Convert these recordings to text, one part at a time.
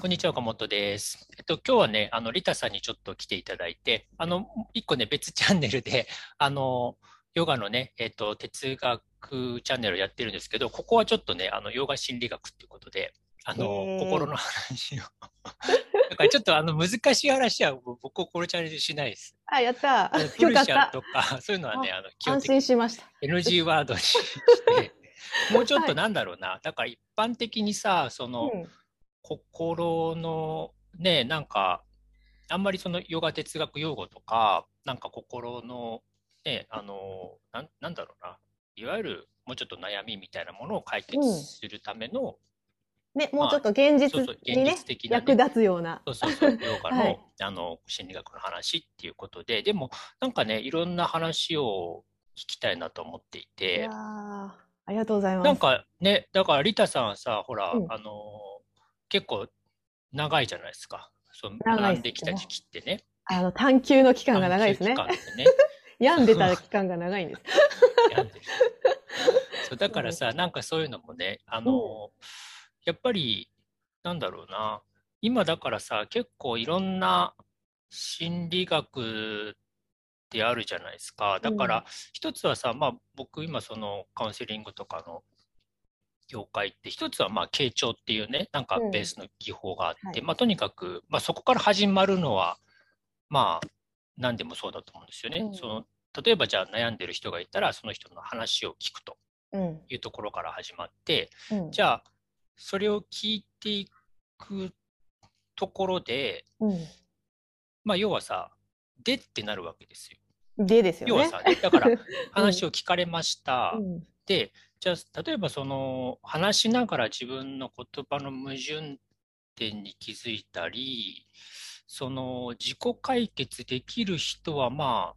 こんにちは、岡本です。えっと、今日はね、あの、リタさんにちょっと来ていただいて、あの、一個ね、別チャンネルで、あの、ヨガのね、えっと、哲学チャンネルやってるんですけど、ここはちょっとね、あの、ヨガ心理学っていうことで、あの、心の話を。だからちょっとあの、難しい話は僕、このチャンネルでしないです。あ、やった。プルシャと。か、そういうのはね、あの、基本安的に心しました。NG ワードにして、もうちょっはいとなんだろうな、だから一般的にさ、その、うん心のね、なんか、あんまりそのヨガ哲学用語とか、なんか心の、ね、あの、なんなんだろうな、いわゆるもうちょっと悩みみたいなものを解決うん。するための、ね、もうちょっと現実そうそう、にね現実、的な、役ね、立つような。そうそうそう、ヨガの,、はい。あの心理学の話っていうことで、でもなんかね、いろんな話を聞きたいなと思っていいてや、ーありがとうございます。なんかね、だからリタさんはさ、ほら、うん。あの結構長いじゃないですか。その長んできた時期ってね。あの、探求の期間が長いですねね 病んでた期間が長いんです。病んでるそうだからさ、なんかそういうのもね、あのやっぱり、なんだろうな、今だからさ、結構いろんな心理学ってあるじゃないですか。だから、一つはさ、まあ僕今そのカウンセリングとかの業界って、一つはまあ傾聴っていうね、なんかうんベースの技法があって、はいまあとにかく、まあそこから始まるのは、まあ何でもそうだと思うんですよね。うんその例えばじゃあ悩んでる人がいたら、その人の話を聞くとうん。いうところから始まって、うん。じゃあそれを聞いていくところで、まあ要はさ、でってなるわけですよ。うん。でですよね。要はさ、だから 話を聞かれました。うんで、じゃあ例えばその話しながら自分の言葉の矛盾点に気づいたり、その自己解決できる人はまあ、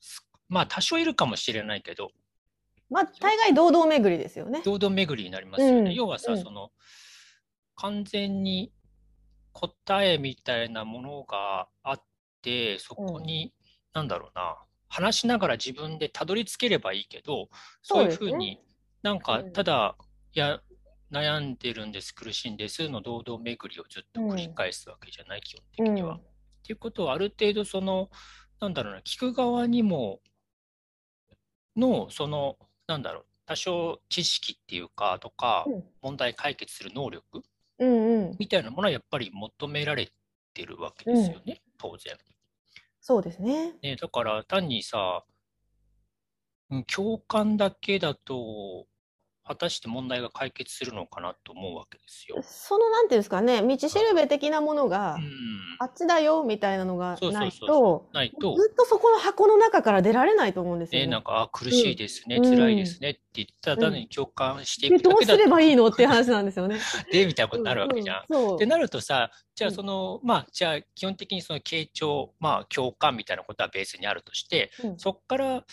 すまあ多少いるかもしれないけど、まあ、大概堂々巡りですよね。堂々巡りになりますよね。うん。要はさ、うん。その完全に答えみたいなものがあって、そこに、なんだろうな、話しながら自分でたどり着ければいいけど、そういうふうに、なんかうんただ、いや、悩んでるんです、苦しいんですの堂々巡りをずっと繰り返すわけじゃない、基本的には。うんっていうことは、ある程度、その、なんだろうな、聞く側にも、の、その、なんだろう、多少知識っていうか、とか、うん問題解決する能力。みたいなものはやっぱり求められてるわけですよね、当然。そうですね。ね、だから単にさ、共感だけだと、果たして問題が解決するのかなと思うわけですよ。その、なんていうんですかね、道しるべ的なものがう、ん。あっちだよ、みたいなのがないと、う。ないと、ずっとそこの箱の中から出られないと思うんですよね、ね。なんか、あ、苦しいですね、うん辛いですねって言ったら、単に共感していでどうくだけだとすればいいのって いう話なんですよね。で、みたいなことになるわけじゃん。うんうんってなるとさ、じゃあうんその、まあ、じゃあ基本的にその傾聴、まあ、共感みたいなことはベースにあるとして、うんそこから、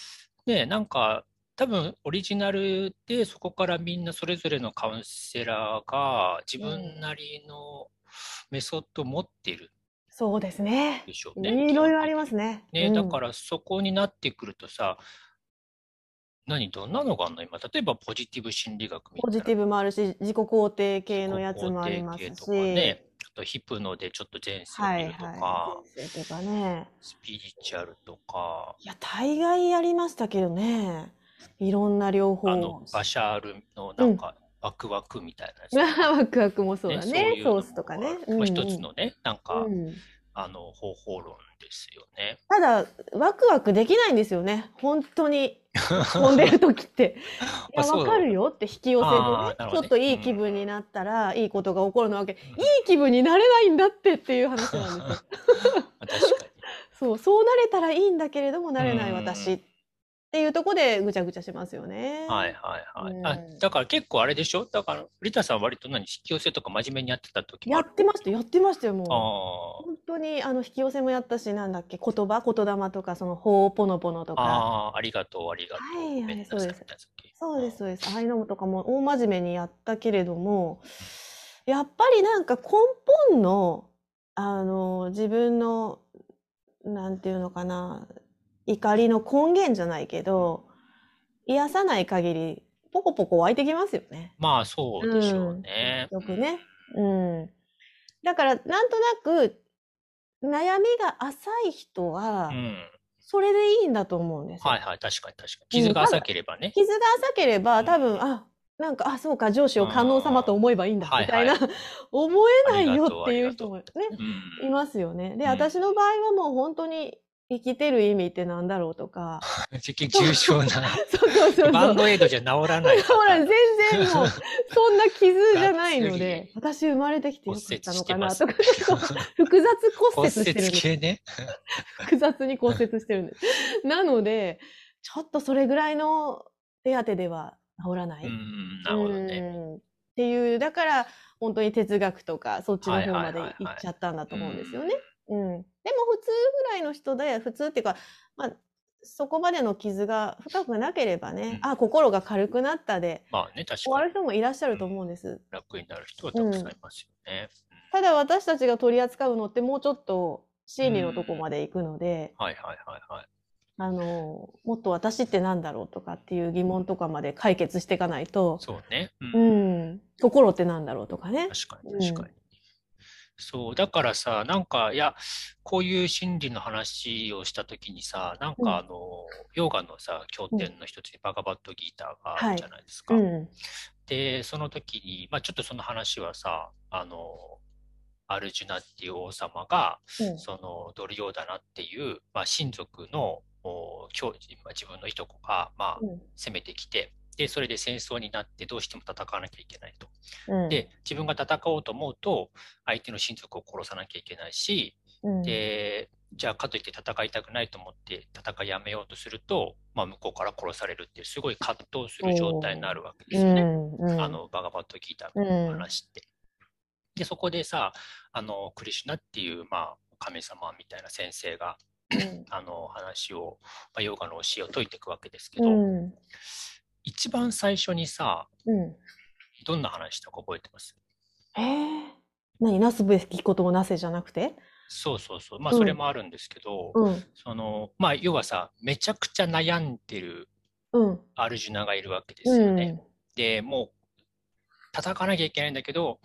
ね、なんか、多分オリジナルでそこからみんなそれぞれのカウンセラーが自分なりのメソッドを持っているそうですね。でしょうね。いろいろありますね。ね、うんだからそこになってくるとさ、何、どんなのがあるの？今、例えばポジティブ心理学みたいな。ポジティブもあるし、自己肯定系のやつもありますし。とかね、あとヒプノでちょっと前世をはい見るとか、はい。先生とかね。スピリチュアルとか、いや、大概やりましたけどね。いろんな療法あの、バシャールのなんか、ワクワクみたいなやつとか ワクワクもそうだね。ソースとかね。まあ、一つのね、なんか、うんあの、方法論ですよね。ただ、ワクワクできないんですよね。本当に。飛んでる時って。いや、わかるよって引き寄せるねちょっといい気分になったら、いいことが起こるのわけ。いい気分になれないんだってっていう話なんですよ。まあ確かに。そう、そうなれたらいいんだけれども、なれないうん私っていうところでぐちゃぐちゃしますよね。はいはいはい。うんあだから結構あれでしょ？だから、リタさん割と何、引き寄せとか真面目にやってた時もやってました、やってましたよ、もう。あ本当にあの引き寄せもやったし、なんだっけ、言葉、言霊とか、その、ほうぽのぽのとあ、か。ああ、ありがとう、ありがとう。はいはいそうですそうです、そうです。ああいうのとかも大真面目にやったけれども、やっぱりなんか根本の、あの、自分の、なんていうのかな、怒りの根源じゃないけど、癒さない限り、ポコポコ湧いてきますよね。まあそうでしょうね。よくね。うん。だからなんとなく悩みが浅い人はうん。それでいいんだと思うんですよ。はいはい、確かに確かに。傷が浅ければね。傷が浅けれうんば多分あなんかあそうか上司を観音様と思えばいいんだうんみたいな、は い思えないよっていう人もねうん。いますよね。で、うん私の場合はもう本当に生きてる意味ってなんだろうとか。重症な。そうそうそう。バンドエイドじゃ治らない。ほら、全然もう、そんな傷じゃないので、私生まれてきてよかったのかなとか複雑骨骨折してるん折です。系ね。複雑に骨折してるんです。なので、ちょっとそれぐらいの手当では治らない。うん、なるほどね。うんっていう、だから、本当に哲学とか、そっちの方まではいはいはいはい行っちゃったんだと思うんですよね。うん。でも、普通ぐらいの人で、普通っていうか、まあ、そこまでの傷が深くなければね、うんあ、心が軽くなったで、まあね、確終わる人もいらっしゃると思うんです。楽になる人はたくさんいますよね。ただ私たちが取り扱うのってもうちょっと心理のとこまで行くので、はいはいはいはい。あの、もっと私ってなんだろうとかっていう疑問とかまで解決していかないと、そうね。ううんん、心ってなんだろうとかね。確かに確かに。そう、だからさ、なんか、いや、こういう心理の話をしたときにさ、なんうんかあの、ヨガのさ、経典の一つにバガバットギーターがあるじゃないですか。うん。で、その時に、まあちょっとその話はさ、あの、アルジュナっていう王様が、うんそのドリヨーダナっていう、まあ、親族のお兄弟まあ自分のいとこが、まあ、うん攻めてきて、で、それで戦争になってどうしても戦わなきゃいけないと。うん、で、自分が戦おうと思うと、相手の親族を殺さなきゃいけないし、うん、で、じゃあかといって戦いたくないと思って戦いやめようとすると、まあ、向こうから殺されるっていうすごい葛藤する状態になるわけですよね。うん。うん、あの、バガバットギーターの話って。で、そこでさ、あの、クリシュナっていう、まあ、神様みたいな先生が、うん、あの、話を、まあ、ヨガの教えを説いていくわけですけど、うん、一番最初にさ、うん。どんな話したか覚えてます？えー、何なすべきこともなせじゃなくて？そうそうそう。まあ、うん。それもあるんですけど、うん、その、まあ、要はさ、めちゃくちゃ悩んでるうん、アルジュナがいるわけですうよね。ん、で、もう、戦わなきゃいけないんだけど、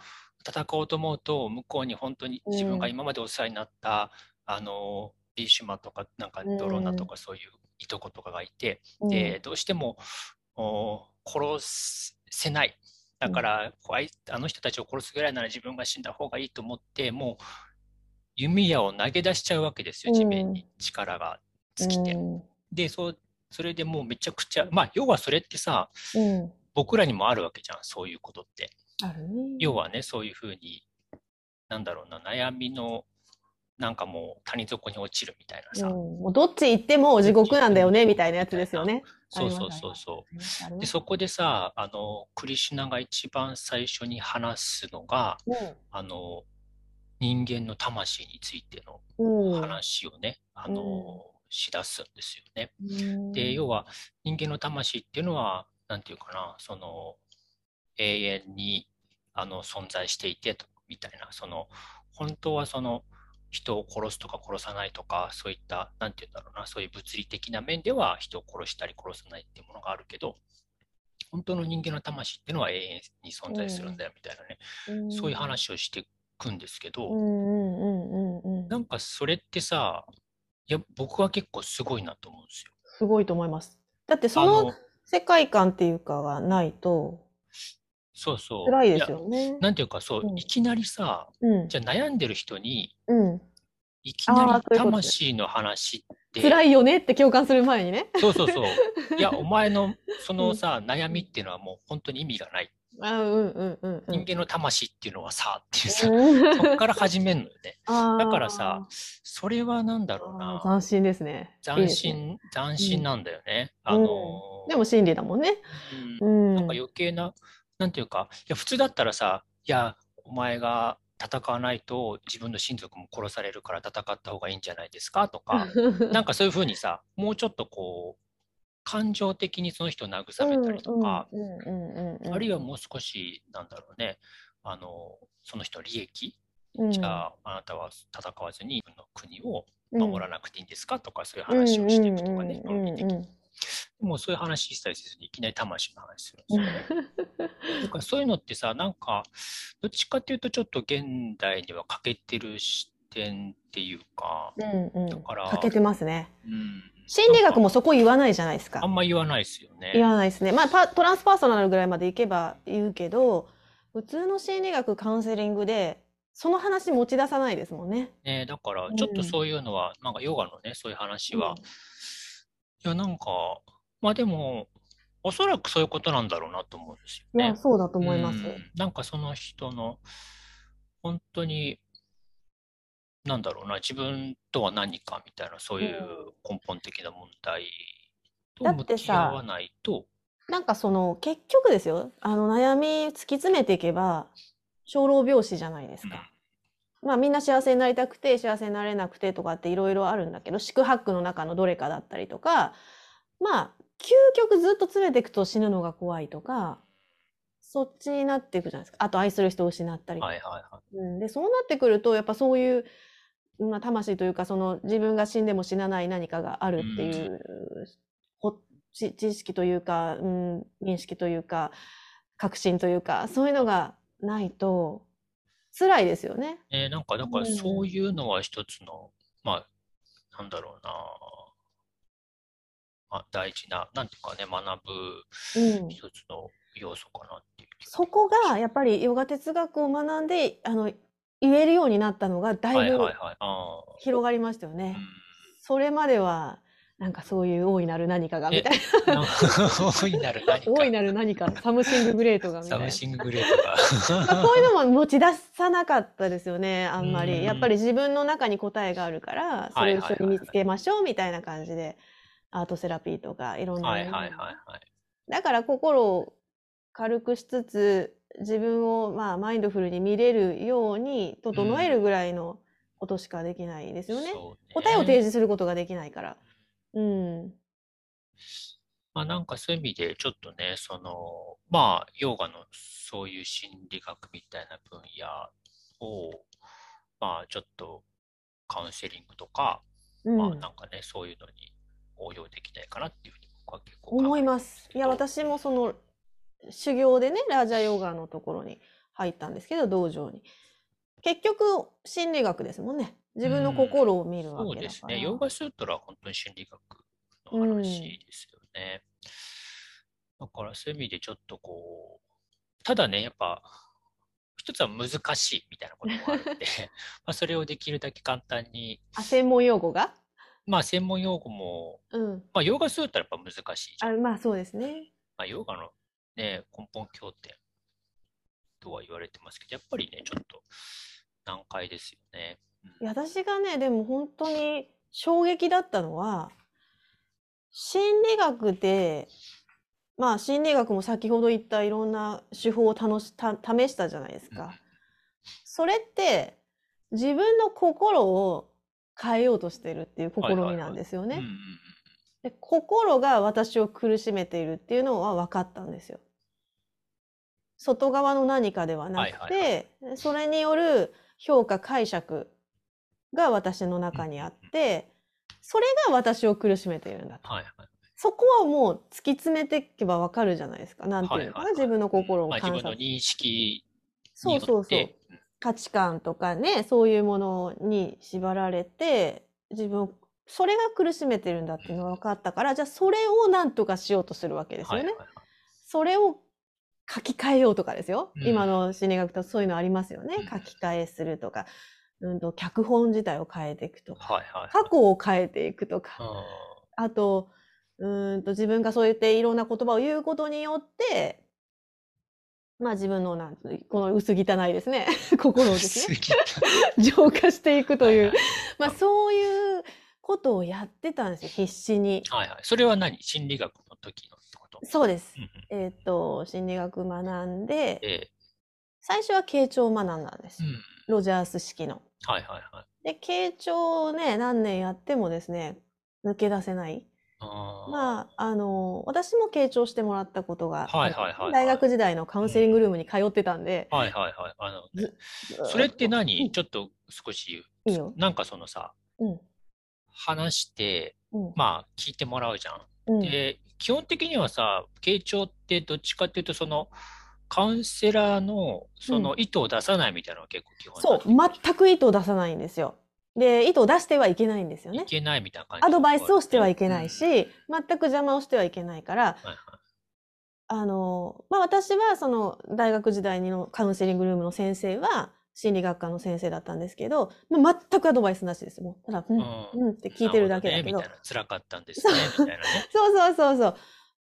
戦おうと思うと、向こうに本当に自分が今までお世話になった、あの、ビーシュマとか、なんかドローナとかそういういとことかがいて、うん、で、どうしても、お殺せない。だから、あいあの人たちを殺すぐらいなら自分が死んだ方がいいと思って、もう、弓矢を投げ出しちゃうわけですよ、地面に力が尽きて。うん、で、そう、それでもうめちゃくちゃ、まあ、要はそれってさ、うん、僕らにもあるわけじゃん、そういうことって。あるね。要はね、そういうふうに、なんだろうな、悩みの、なんかもう谷底に落ちるみたいなさ。うん、もうどっち行っても地獄なんだよね、みたいなやつですよね。そうそうそうそう。で、そこでさ、あの、クリシュナが一番最初に話すのが、あの、人間の魂についてのうん、うん、話をね、あの、しだすんですよね。うんで、要は人間の魂っていうのは、なんていうかな、その、永遠にあの存在していてと、みたいな、その、本当はその、人を殺すとか殺さないとか、そういった、なんていうんだろうな、そういう物理的な面では人を殺したり殺さないっていうものがあるけど、本当の人間の魂っていうのは永遠に存在するんだよみたいなね、そういう話をしていくんですけど、うんうんうんうんうんなんかそれってさ、いや、僕は結構すごいなと思うんですよ。すごいと思います。だってそあの世界観っていうかがないとそうそう。辛いですやよね。なんていうか、そう、うんいきなりさ、うん。じゃあ悩んでる人に、うん。いきなり魂の話って、辛いよねって共感する前にね。そうそうそう。いや、お前のそのさ、悩みっていうのはもう本当に意味がない。あうんうんうんうん。人間の魂っていうのはさ、っていうさ、うんそっから始めるのよね。だからさ、それはなんだろうあなー。斬新ですね。斬。新、斬新なんだよね。うんあのーでも真理だもんね。うんうん。なんか余計な、なんていうか、いや、普通だったらさ、いや、お前が戦わないと自分の親族も殺されるから戦った方がいいんじゃないですか？とか、なんかそういうふうにさ、もうちょっとこう、感情的にその人を慰めたりとか、あるいはもう少し、なんだろうね、あの、その人の利益、うん、じゃあ、あなたは戦わずに自分の国をうん。守らなくていいんですか？とか、そういう話をしていくとかね、論理的にもうそういう話したりせずにいきなり魂の話するんですよね。だからそういうのってさ、なんか、どっちかっていうとちょっと現代には欠けてる視点っていうか、うんうん。だから欠けてますね。うん。心理学もそこ言わないじゃないですかあ。んま言わないですよ言ね。わないですね。まあパトランスパーソナルぐらいまでいけば言うけど、普通の心理学カウンセリングでその話持ち出さないですもんね。ねだからちょっとそういうのは、なんかヨガのね、そういう話は、いや、なんか、まあでも、おそらくそういうことなんだろうなと思うんですよいや、ね。そうだと思います。うんなんかその人の、本当に、なんだろうな、自分とは何かみたいな、そういう根本的な問題とだっ向き合わないと、なんかその結局ですよ、あの悩み突き詰めていけば、生老病死じゃないですか。まあみんな幸せになりたくて幸せになれなくてとかっていろいろあるんだけど、四苦八苦の中のどれかだったりとか、まあ究極ずっと詰めていくと死ぬのが怖いとか、そっちになっていくじゃないですか。あと愛する人を失ったり。はいはいはい。うん、でそうなってくるとやっぱそういう、まあ、魂というかその自分が死んでも死なない何かがあるっていう、ほ知知識というか、うん、認識というか確信というかそういうのがないと辛いですよね。ね、なんか、だからうんそういうのは一つの、まあ、なんだろうな、まあ、大事な、なんていうかね、学ぶうん、一つの要素かなっていう気がそこがやっぱりヨガ哲学を学んであの言えるようになったのがだはいいぶ。広がりましたよね。うんそれまではなんかそういう大いなる何かがみたいな 大いなる何か。な大いなる何か something great がみたいなサ thing great が。まあそういうのも持ち出さなかったですよね、あんまうんり。やっぱり自分の中に答えがあるから、それを一緒に見つけましょうみたいな感じで、アートセラピーとかいろんなはいはいはいはい。だから心を軽くしつつ、自分をまあマインドフルに見れるように整えるぐらいのことしかできないですよね。そうね答えを提示することができないから。うん。まあなんかそういう意味でちょっとね、その、まあヨガのそういう心理学みたいな分野を、まあちょっとカウンセリングとか、まあうん。なんかね、そういうのに応用できないかなっていうふうに僕は結構思いてます。いや、私もその修行でね、ラージャヨガのところに入ったんですけど、道場に。結局、心理学ですもんね。自分の心を見るわそうけだから。ですね。ヨガスートラは本当に心理学の話ですよね。だからそういう意味でちょっとこう、ただね、やっぱ、一つは難しいみたいなこともあるんで、まあそれをできるだけ簡単に、あ、専門用語が？まあ専門用語も、うん。まあヨガスートラやっぱ難しいじゃあ、ん。まあそうですね。まあヨガのね、根本経典とは言われてますけど、やっぱりね、ちょっと難解ですよね。うんいや私がね、でも本当に衝撃だったのは、心理学で、まあ心理学も先ほど言ったいろんな手法を楽し、た、試したじゃないですか。それって自分の心を変えようとしてるっていう試みなんですよね。うんうんうんで心が私を苦しめているっていうのは分かったんですよ。外側の何かではなくはいて、それによる評価解釈が私の中にあって、それが私を苦しめているんだと。はいはい。そこはもう突き詰めていけば分かるじゃないですか。なんていうのかな、はいはいはい自分の心をまあ、観察。自分の認識そうそうそう。価値観とかね、そういうものに縛られて、自分を、それが苦しめてるんだっていうのが分かったから、じゃあそれを何とかしようとするわけですよね。はいはいはいそれを書き換えようとかですよ。うん。今の心理学とそういうのありますよね。うん。書き換えするとか、うんと、脚本自体を変えていくとか、はいはい。過去を変えていくとか、うん。あと、うーんと自分がそう言っていろんな言葉を言うことによって、まあ自分のなんこの薄汚いですね、心をですね、浄化していくという、はいまあそういうことをやってたんですよ、必死に。はいはい。それは何？心理学の時の？とそうですうん。うんえっ、と、心理学学んで、え最初は傾聴を学んだんですえ。うん。ロジャース式の。はいはいはい。で、傾聴をね、何年やってもですね、抜け出せない。あーまあ、あの、私も傾聴してもらったことがはいはいはいはい大学時代のカウンセリングルームに通ってたんで、はいはいはい。あの、ずそれって何、うんちょっと少しいいよ。なんかそのさ、うん。話して、うん。まあ聞いてもらうじゃん。うん。で、基本的にはさ、傾聴ってどっちかっていうと、その、カウンセラーのその意図を出さないみたいなのが結構基本そう、全く意図を出さないんですよ。で、意図を出してはいけないんですよね。いけないみたいな感じ。アドバイスをしてはいけないし、うん全く邪魔をしてはいけないから、はいはいあの、まあ、私はその大学時代のカウンセリングルームの先生は心理学科の先生だったんですけど、まあ、全くアドバイスなしです。もうただ、うん、うんうんって聞いてるだけだけど。ね。辛かったんですね、みたいなね。そうそうそうそう。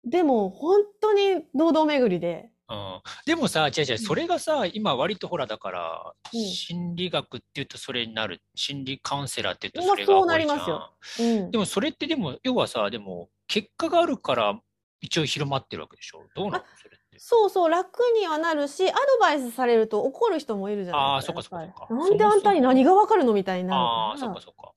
でも、本当に堂々巡りで。うん、でもさ、違う違う、それがさ、今割とほら、だから、うん心理学って言うとそれになる、心理カウンセラーって言うとまあそれがそうなり多いじゃんますようんで。もそれってでも、要はさ、でも、結果があるから、一応広まってるわけでしょ？どうなの？それ。そうそう、楽にはなるし、アドバイスされると怒る人もいるじゃないですか。あーそっかそっかなんであんたに何がわかるのみたいになるああ、そっかそっか。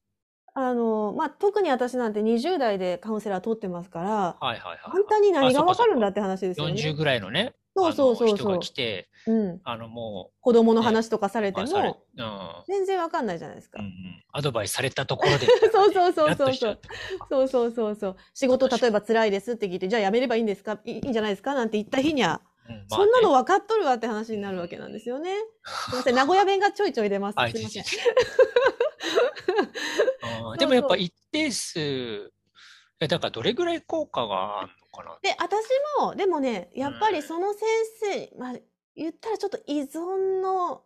あの、まあ、特に私なんて20代でカウンセラー取ってますから、はいはいはい。あんたに何がわかるんだあって話ですよね。40ぐらいのね、そうそうそう人が来。て、うん。あの、も子供の話とかされう、ても、うん全然わかんないじゃないですかうんう。ん、アドバイスされたところで、そうそうそうそうそうそうそうそうそう。仕事例えば辛いですって聞いて、じゃあ辞めればいいんですか？いいいんじゃないですか？なんて言った日には、うんまあねそんなの分かっとるわって話になるわけなんですよね。すいません、名古屋弁がちょいちょい出ます。あすいませんでもやっぱ一定数、えだからどれぐらい効果があるのかな？で、私も、でもね、やっぱりその先生、まあ、言ったらちょっと依存の、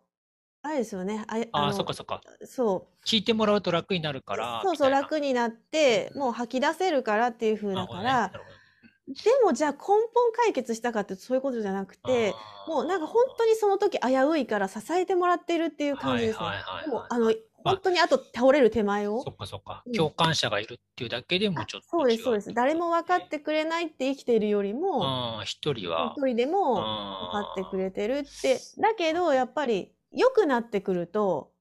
あれですよね。あああ、のそっかそっか。そう。聞いてもらうと楽になるから。そうそう、みたいな楽になって、もう吐き出せるからっていう風だかなるほどねら、なるほどでもじゃあ根本解決したかってそういうことじゃなくて、あーもうなんか本当にその時危ういから支えてもらってるっていう感じですねはいはいはいはい。でもあの、本当にあと倒れる手前を？そ。っかそっかうん。共感者がいるっていうだけでもちょっとそうです、違そうです。誰も分かってくれないって生きているよりも、うん、一人は。一人でも分かってくれてるって。だけど、やっぱり良くなってくると、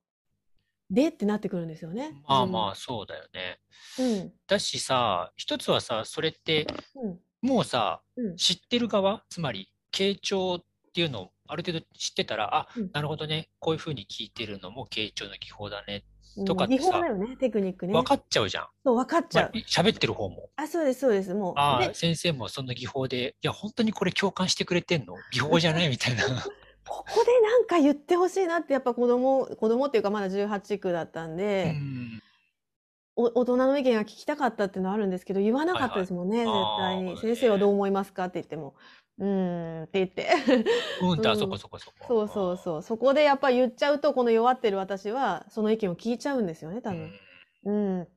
でってなってくるんですよね。まあまあ、そうだよね。うん。だしさ、一つはさ、それって、うん。もうさ、うん。知ってる側、つまり、傾聴っていうのをある程度知ってたら、あうん、なるほどね、こういうふうに聞いてるのも傾聴の技法だね。うんとかってさ技法だよね、テクニックね。分かっちゃうじゃん。そう、分かっちゃう。まあ喋ってる方も。あ、そうです、そうです。もう。でああ、先生もその技法で、いや、本当にこれ共感してくれてんの？技法じゃないみたいな。ここでなんか言ってほしいなってやっぱ子供子供っていうかまだ18区だったんうで、ん。お大人の意見が聞きたかったっていうのはあるんですけど言わなかったですもんね、はいはい絶対に先生はどう思いますかって言ってもうーんって言って。うんだ、うん。そこそこそこ。そうそうそう。そこでやっぱ言っちゃうとこの弱ってる私はその意見を聞いちゃうんですよね多うん。分うん。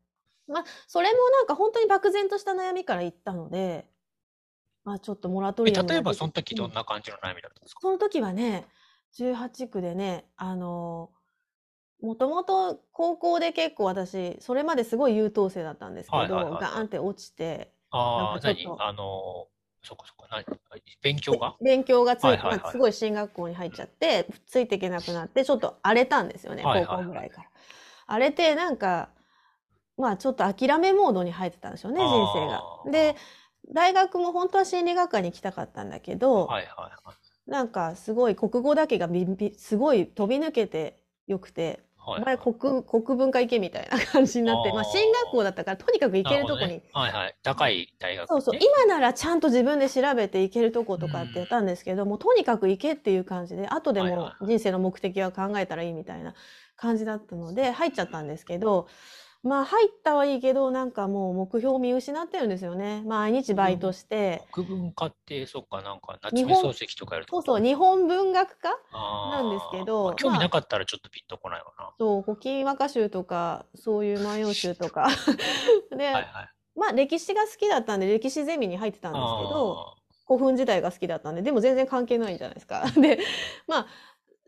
まあそれもなんか本当に漠然とした悩みから言ったのでまあちょっとモラトえリアム例えばその時どうんんな感じの悩みだったんですか？その時はね、18区でね、あの、もともと高校で結構私、それまですごい優等生だったんですけど、はいはいはいはい。ガーンって落ちて、ああ、なんかちょっと何あの、そこそこ、何？勉強が？勉強がつい、はいはいはいまあすごい進学校に入っちゃって、ついていけなくなって、ちょっと荒れたんですよね、はいはい高校ぐらいから。荒れて、なんか、まあちょっと諦めモードに入ってたんですよね、人生が。で、大学も本当は心理学科に行きたかったんだけど、はいはいはい。なんかすごい国語だけがビンビンすごい飛び抜けてよくて、はい。お前国国文科行けみたいな感じになって、まあ進学校だったからとにかく行けるとこね。はいはい。高い大学、ね。そうそう、今ならちゃんと自分で調べて行けるとことかってやったんですけど、もうとにかく行けっていう感じで、後でもはいは人生の目的は考えたらいいみたいな感じだったので、入っちゃったんですけど、まあ入ったはいいけど、なんかもう目標を見失ってるんですよね。毎日バイトして、国文化って、そっか、なんか、夏目漱石とかやるとそうそう、日本文学科ななんですけど興味まあなかったらちょっとピンとこないわな。そう、古今和歌集とか、そういう万葉集とか。で、はいはい。まあ歴史が好きだったんで、歴史ゼミに入ってたんですけど、あ古墳時代が好きだったんで、でも全然関係ないじゃないですか。で、まあ、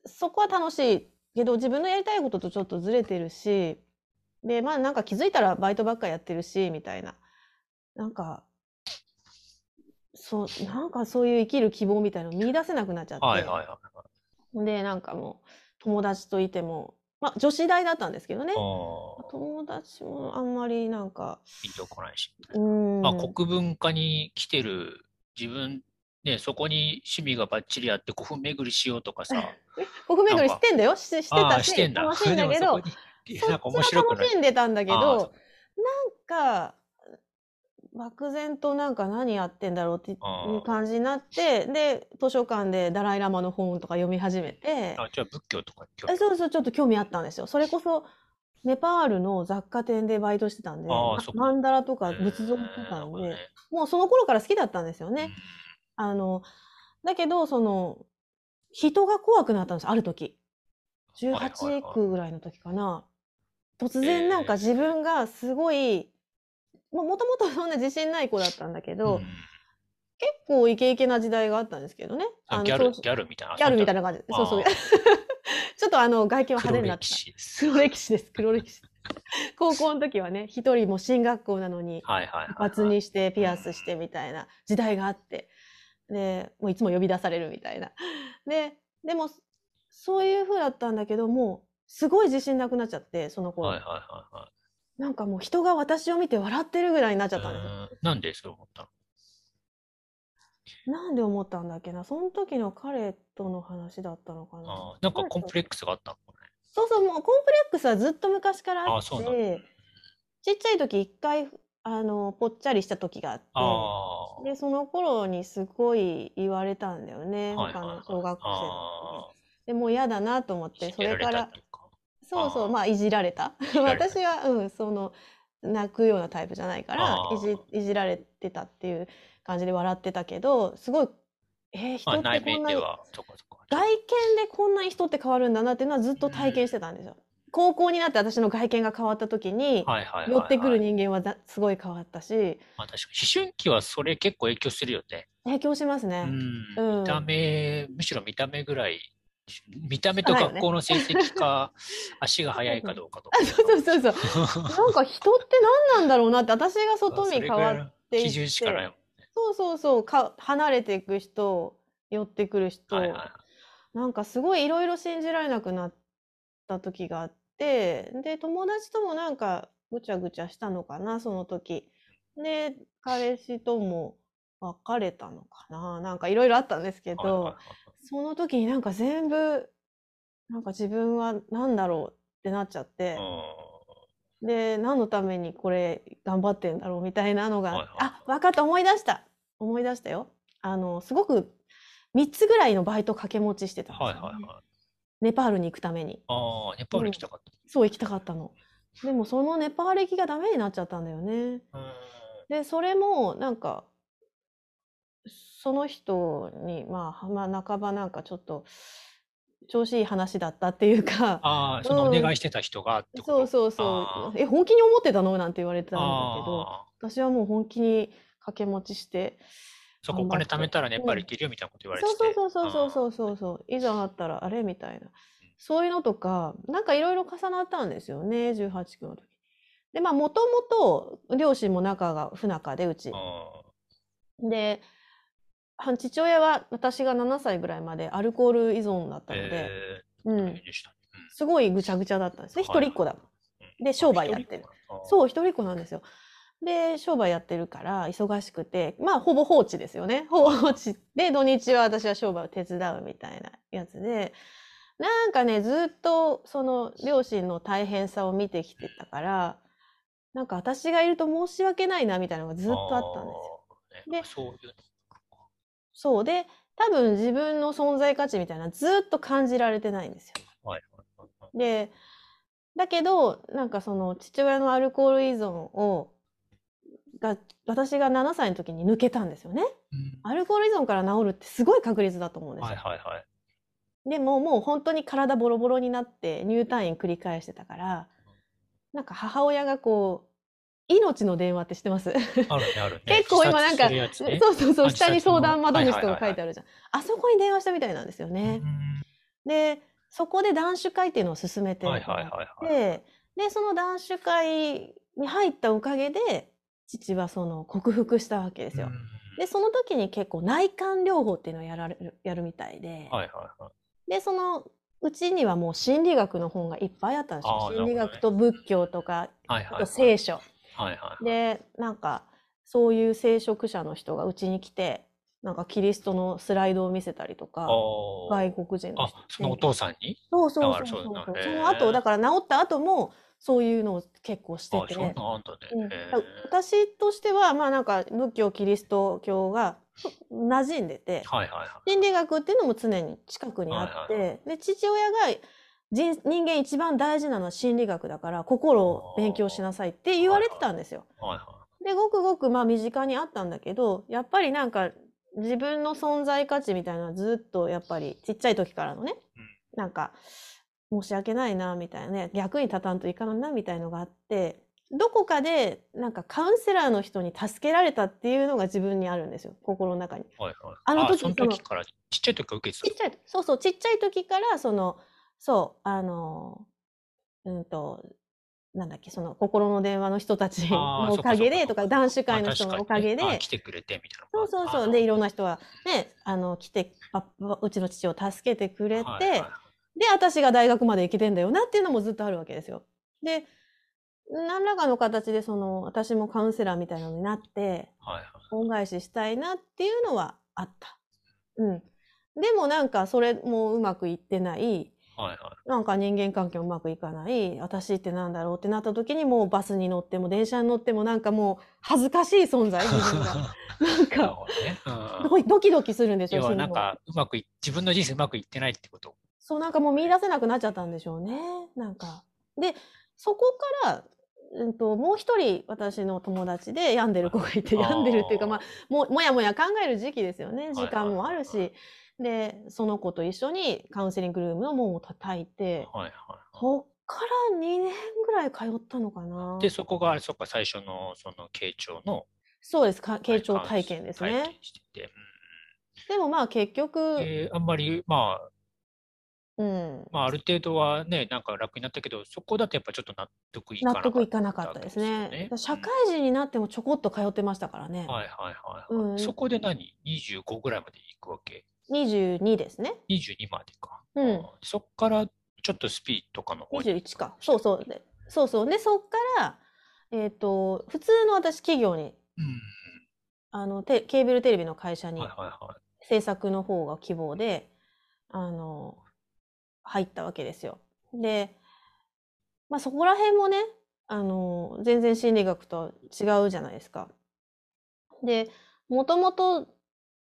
そこは楽しいけど、自分のやりたいこととちょっとずれてるし、で、まあなんか気づいたらバイトばっかやってるし、みたいな。なんか、そう、なんかそういう生きる希望みたいなの見出せなくなっちゃって。ーはいはいはい。で、なんかもう、友達といても、まあ女子大だったんですけどね。友達もあんまりなんか、ピンとこないし。うーん。まあ、国文化に来てる自分、ね、そこに趣味がばっちりあって古墳巡りしようとかさ、国巡りしてんだよ。ししてたし、してんだ。楽しいんだけど なんか面白く。楽しんでたんだけど、なんか、漠然となんか何やってんだろうっていう感じになって、で、図書館でダライラマの本とか読み始めて、あ、じゃあ仏教とかえそうそう、ちょっと興味あったんですよ。それこそ、ネパールの雑貨店でバイトしてたんで、マンダラとか仏像とかんでね、もうその頃から好きだったんですよね。うんあの、だけど、その、人が怖くなったんです、ある時。はいはいはい18区ぐらいの時かな。突然なんかえー自分がすごい、もともとそんな自信ない子だったんだけど、うん結構イケイケな時代があったんですけどね。のあギャル、ギャルみたいな。ギャルみたいな。な感じ。そうそう。ちょっとあの外見は派手黒になってた。黒歴史です、黒歴史。高校の時はね、一人も進学校なのに、はいはいはい、髪にしてピアスしてみたいな時代があって、で、もういつも呼び出されるみたいな。で、でも、そういう風だったんだけど、もう、すごい自信なくなっちゃって、その頃。はいはいはいはい。なんかもう人が私を見て笑ってるぐらいになっちゃったんですなんでそう思ったの？なんで思ったんだっけな。その時の彼との話だったのかな。あーなんかコンプレックスがあったのかね。そうそう、もうコンプレックスはずっと昔からあって、ちっちゃい時一回、あの、ぽっちゃりした時があって。で、その頃にすごい言われたんだよね。他はいはいはいの小学生でもう嫌だなと思って、それからそうそう、まあ、いじられた。私は、うん、その、泣くようなタイプじゃないからいじ、いじられてたっていう感じで笑ってたけど、すごい、えー、人まあってこんなに。外見でこんなに人って変わるんだなっていうのはずっと体験してたんですよ。高校になって私の外見が変わった時に、寄ってくる人間はだすごい変わったし、まあ確かに思春期はそれ結構影響するよね。影響しますね。うん。うん見た目、むしろ見た目ぐらい、見た目と学校の成績か、足が速いかどうかとか。あ、そうそうそうそう。なんか人って何なんだろうなって、私が外見変わっって基準しかないね。そうそうそうか離れていく人寄ってくる人、はいはい。なんかすごいいろいろ信じられなくなった時があってで友達ともなんかぐちゃぐちゃしたのかなその時で彼氏とも別れたのかななんかいろいろあったんですけど、はいはいはいその時になんか全部なんか自分は何だろうってなっちゃって、で何のためにこれ頑張ってんだろうみたいなのが、はいはいあ分かった思い出した思い出したよ。あのすごく3つぐらいのバイト掛け持ちしてたんですよ、ねはいはいはい。ネパールに行くために。ああ、ネパール行きたかった。そう行きたかったの。でもそのネパール行きがダメになっちゃったんだよね。うん。でそれもなんかその人にまあ、まあ、半ばなんかちょっと調子いい話だったっていうかああ、そのお願いしてた人がってこと？そうそうそあう。え、本気に思ってたの？なんて言われてたんだけど、私はもう本気に掛け持ちして、そこお金貯めたらネパール行けるよみたいなこと言われてて。そうそうそうそうそうそう。そう、いざあったらあれみたいな。そういうのとか、なんかいろいろ重なったんですよね、18区の時。で、まあ、もともと両親も仲が不仲で、うち。あで、は父親は私が7歳ぐらいまでアルコール依存だっーたので、えー、うん。すごいぐちゃぐちゃだったんですね。はい一人っ子だ。うんで、商売やってる。。う。そう、一人っ子なんですよ。で、商売やってるから忙しくて、まあ、ほぼ放置ですよね。ほ ぼ放置で、土日は私は商売を手伝うみたいなやつで、なんかね、ずっとその両親の大変さを見てきてたから、なんか私がいると申し訳ないなみたいなのがずっとあったんですよ。すよ。でそういうの。そうで、多分自分の存在価値みたいなのずっと感じられてないんですよ。はいはいはいはい。で、だけど、なんかその父親のアルコール依存を、が、私が7歳の時に抜けたんですよね。うんアルコール依存から治るってすごい確率だと思うんですはいよ。はいはい。でももう本当に体ボロボロになって入退院繰り返してたから、なんか母親がこう、命の電話って知ってます？あるねあるね。結構今なんか、ねそうそうそう、あ下に相談窓口とか書いてあるじゃん。あそこに電話したみたいなんですよね。で、そこで断酒会っていうのを進めてうんはいはいはいはい。で、で、その断酒会に入ったおかげで、父はその克服したわけですよ。うんで、その時に結構内観療法っていうのをやられる、やるみたいで、はいはいはい。で、そのうちにはもう心理学の本がいっぱいあったんですよ。心理学と仏教とか、はいはいあと聖書。はいはい。で、なんか、そういう聖職者の人がうちに来て、なんかキリストのスライドを見せたりとか、あ外国人のあ。あ人、そのお父さんにそうそうそうそうそう。その後、えだから治った後も、そういうのを結構してあ、て。そんなんあんだうん私としては、まあなんか仏教、キリスト教が馴染んでて、はいはいは心理学っていうのも常に近くにあって、はいで、父親が人人間一番大事なのは心理学だから、心を勉強しなさいって言われてたんですよ。い。はいはで、ごくごくまあ身近にあったんだけど、やっぱりなんか自分の存在価値みたいなのはずっとやっぱりちっちゃい時からのね、うんなんか申し訳ないなみたいなね、逆に立たんといかんなみたいのがあって、どこかでなんかカウンセラーの人に助けられたっていうのが自分にあるんですよ、心の中に。い。はいはい。あの時そのその時から、ちっちゃい時から受けてたちっちゃい、そうそう、ちっちゃい時から、その、そう、あの、うんと、なんだっけ、その、心の電話の人たちのおかげで、とか、男子の会の人のおかげで、あ来てくれてみたいな。そうそうそう、で、いろんな人がね、あの、来て、あうちの父を助けてくれて、はいはいはいで、私が大学まで行けてんだよなっていうのもずっとあるわけですよ。で、何らかの形で、その、私もカウンセラーみたいなのになって、はいはい。恩返ししたいなっていうのはあった。うん。でもなんかそれもうまくいってない。はいはなんか人間関係もうまくいかない。私ってなんだろうってなった時にもうバスに乗っても電車に乗ってもなんかもう恥ずかしい存在 自分が。なんかね。うんドキドキするんですよ。要は心臓なんか、うまくい、自分の人生うまくいってないってこと？そうなんかもう見出せなくなっちゃったんでしょうね。なんか。で、そこから、うんと、もう一人私の友達で病んでる子がいて、病んでるっていうか、まあ、ももやもや考える時期ですよね。い時間もあるはいし。で、その子と一緒にカウンセリングルームの門を叩いて、はいはい。そっから2年ぐらい通ったのかな。で、そこが、そっか、最初の、その、傾聴の、そうです。か傾聴体験です体ね。てて。でもまあ結局、うんであんまり、まあ、うん、まあ、ある程度はね、なんか楽になったけど、そこだとやっぱちょっと納得いかな納かった。得いかなかったですね。社会人になってもちょこっと通ってましたからね。はいはいはい、はいうんそこで何 ?25 ぐらいまで行くわけ？22ですね。?22 までか。うんあそっからちょっとスピードとかの方に。21か。そうそう。でそうそう。で、そっから、えっ、と、普通の私企業に、うん。あの、テケーブルテレビの会社に。制作の方が希望で、あの、入ったわけですよ。で、まあそこら辺もね、あの、全然心理学と違うじゃないですか。で、もともと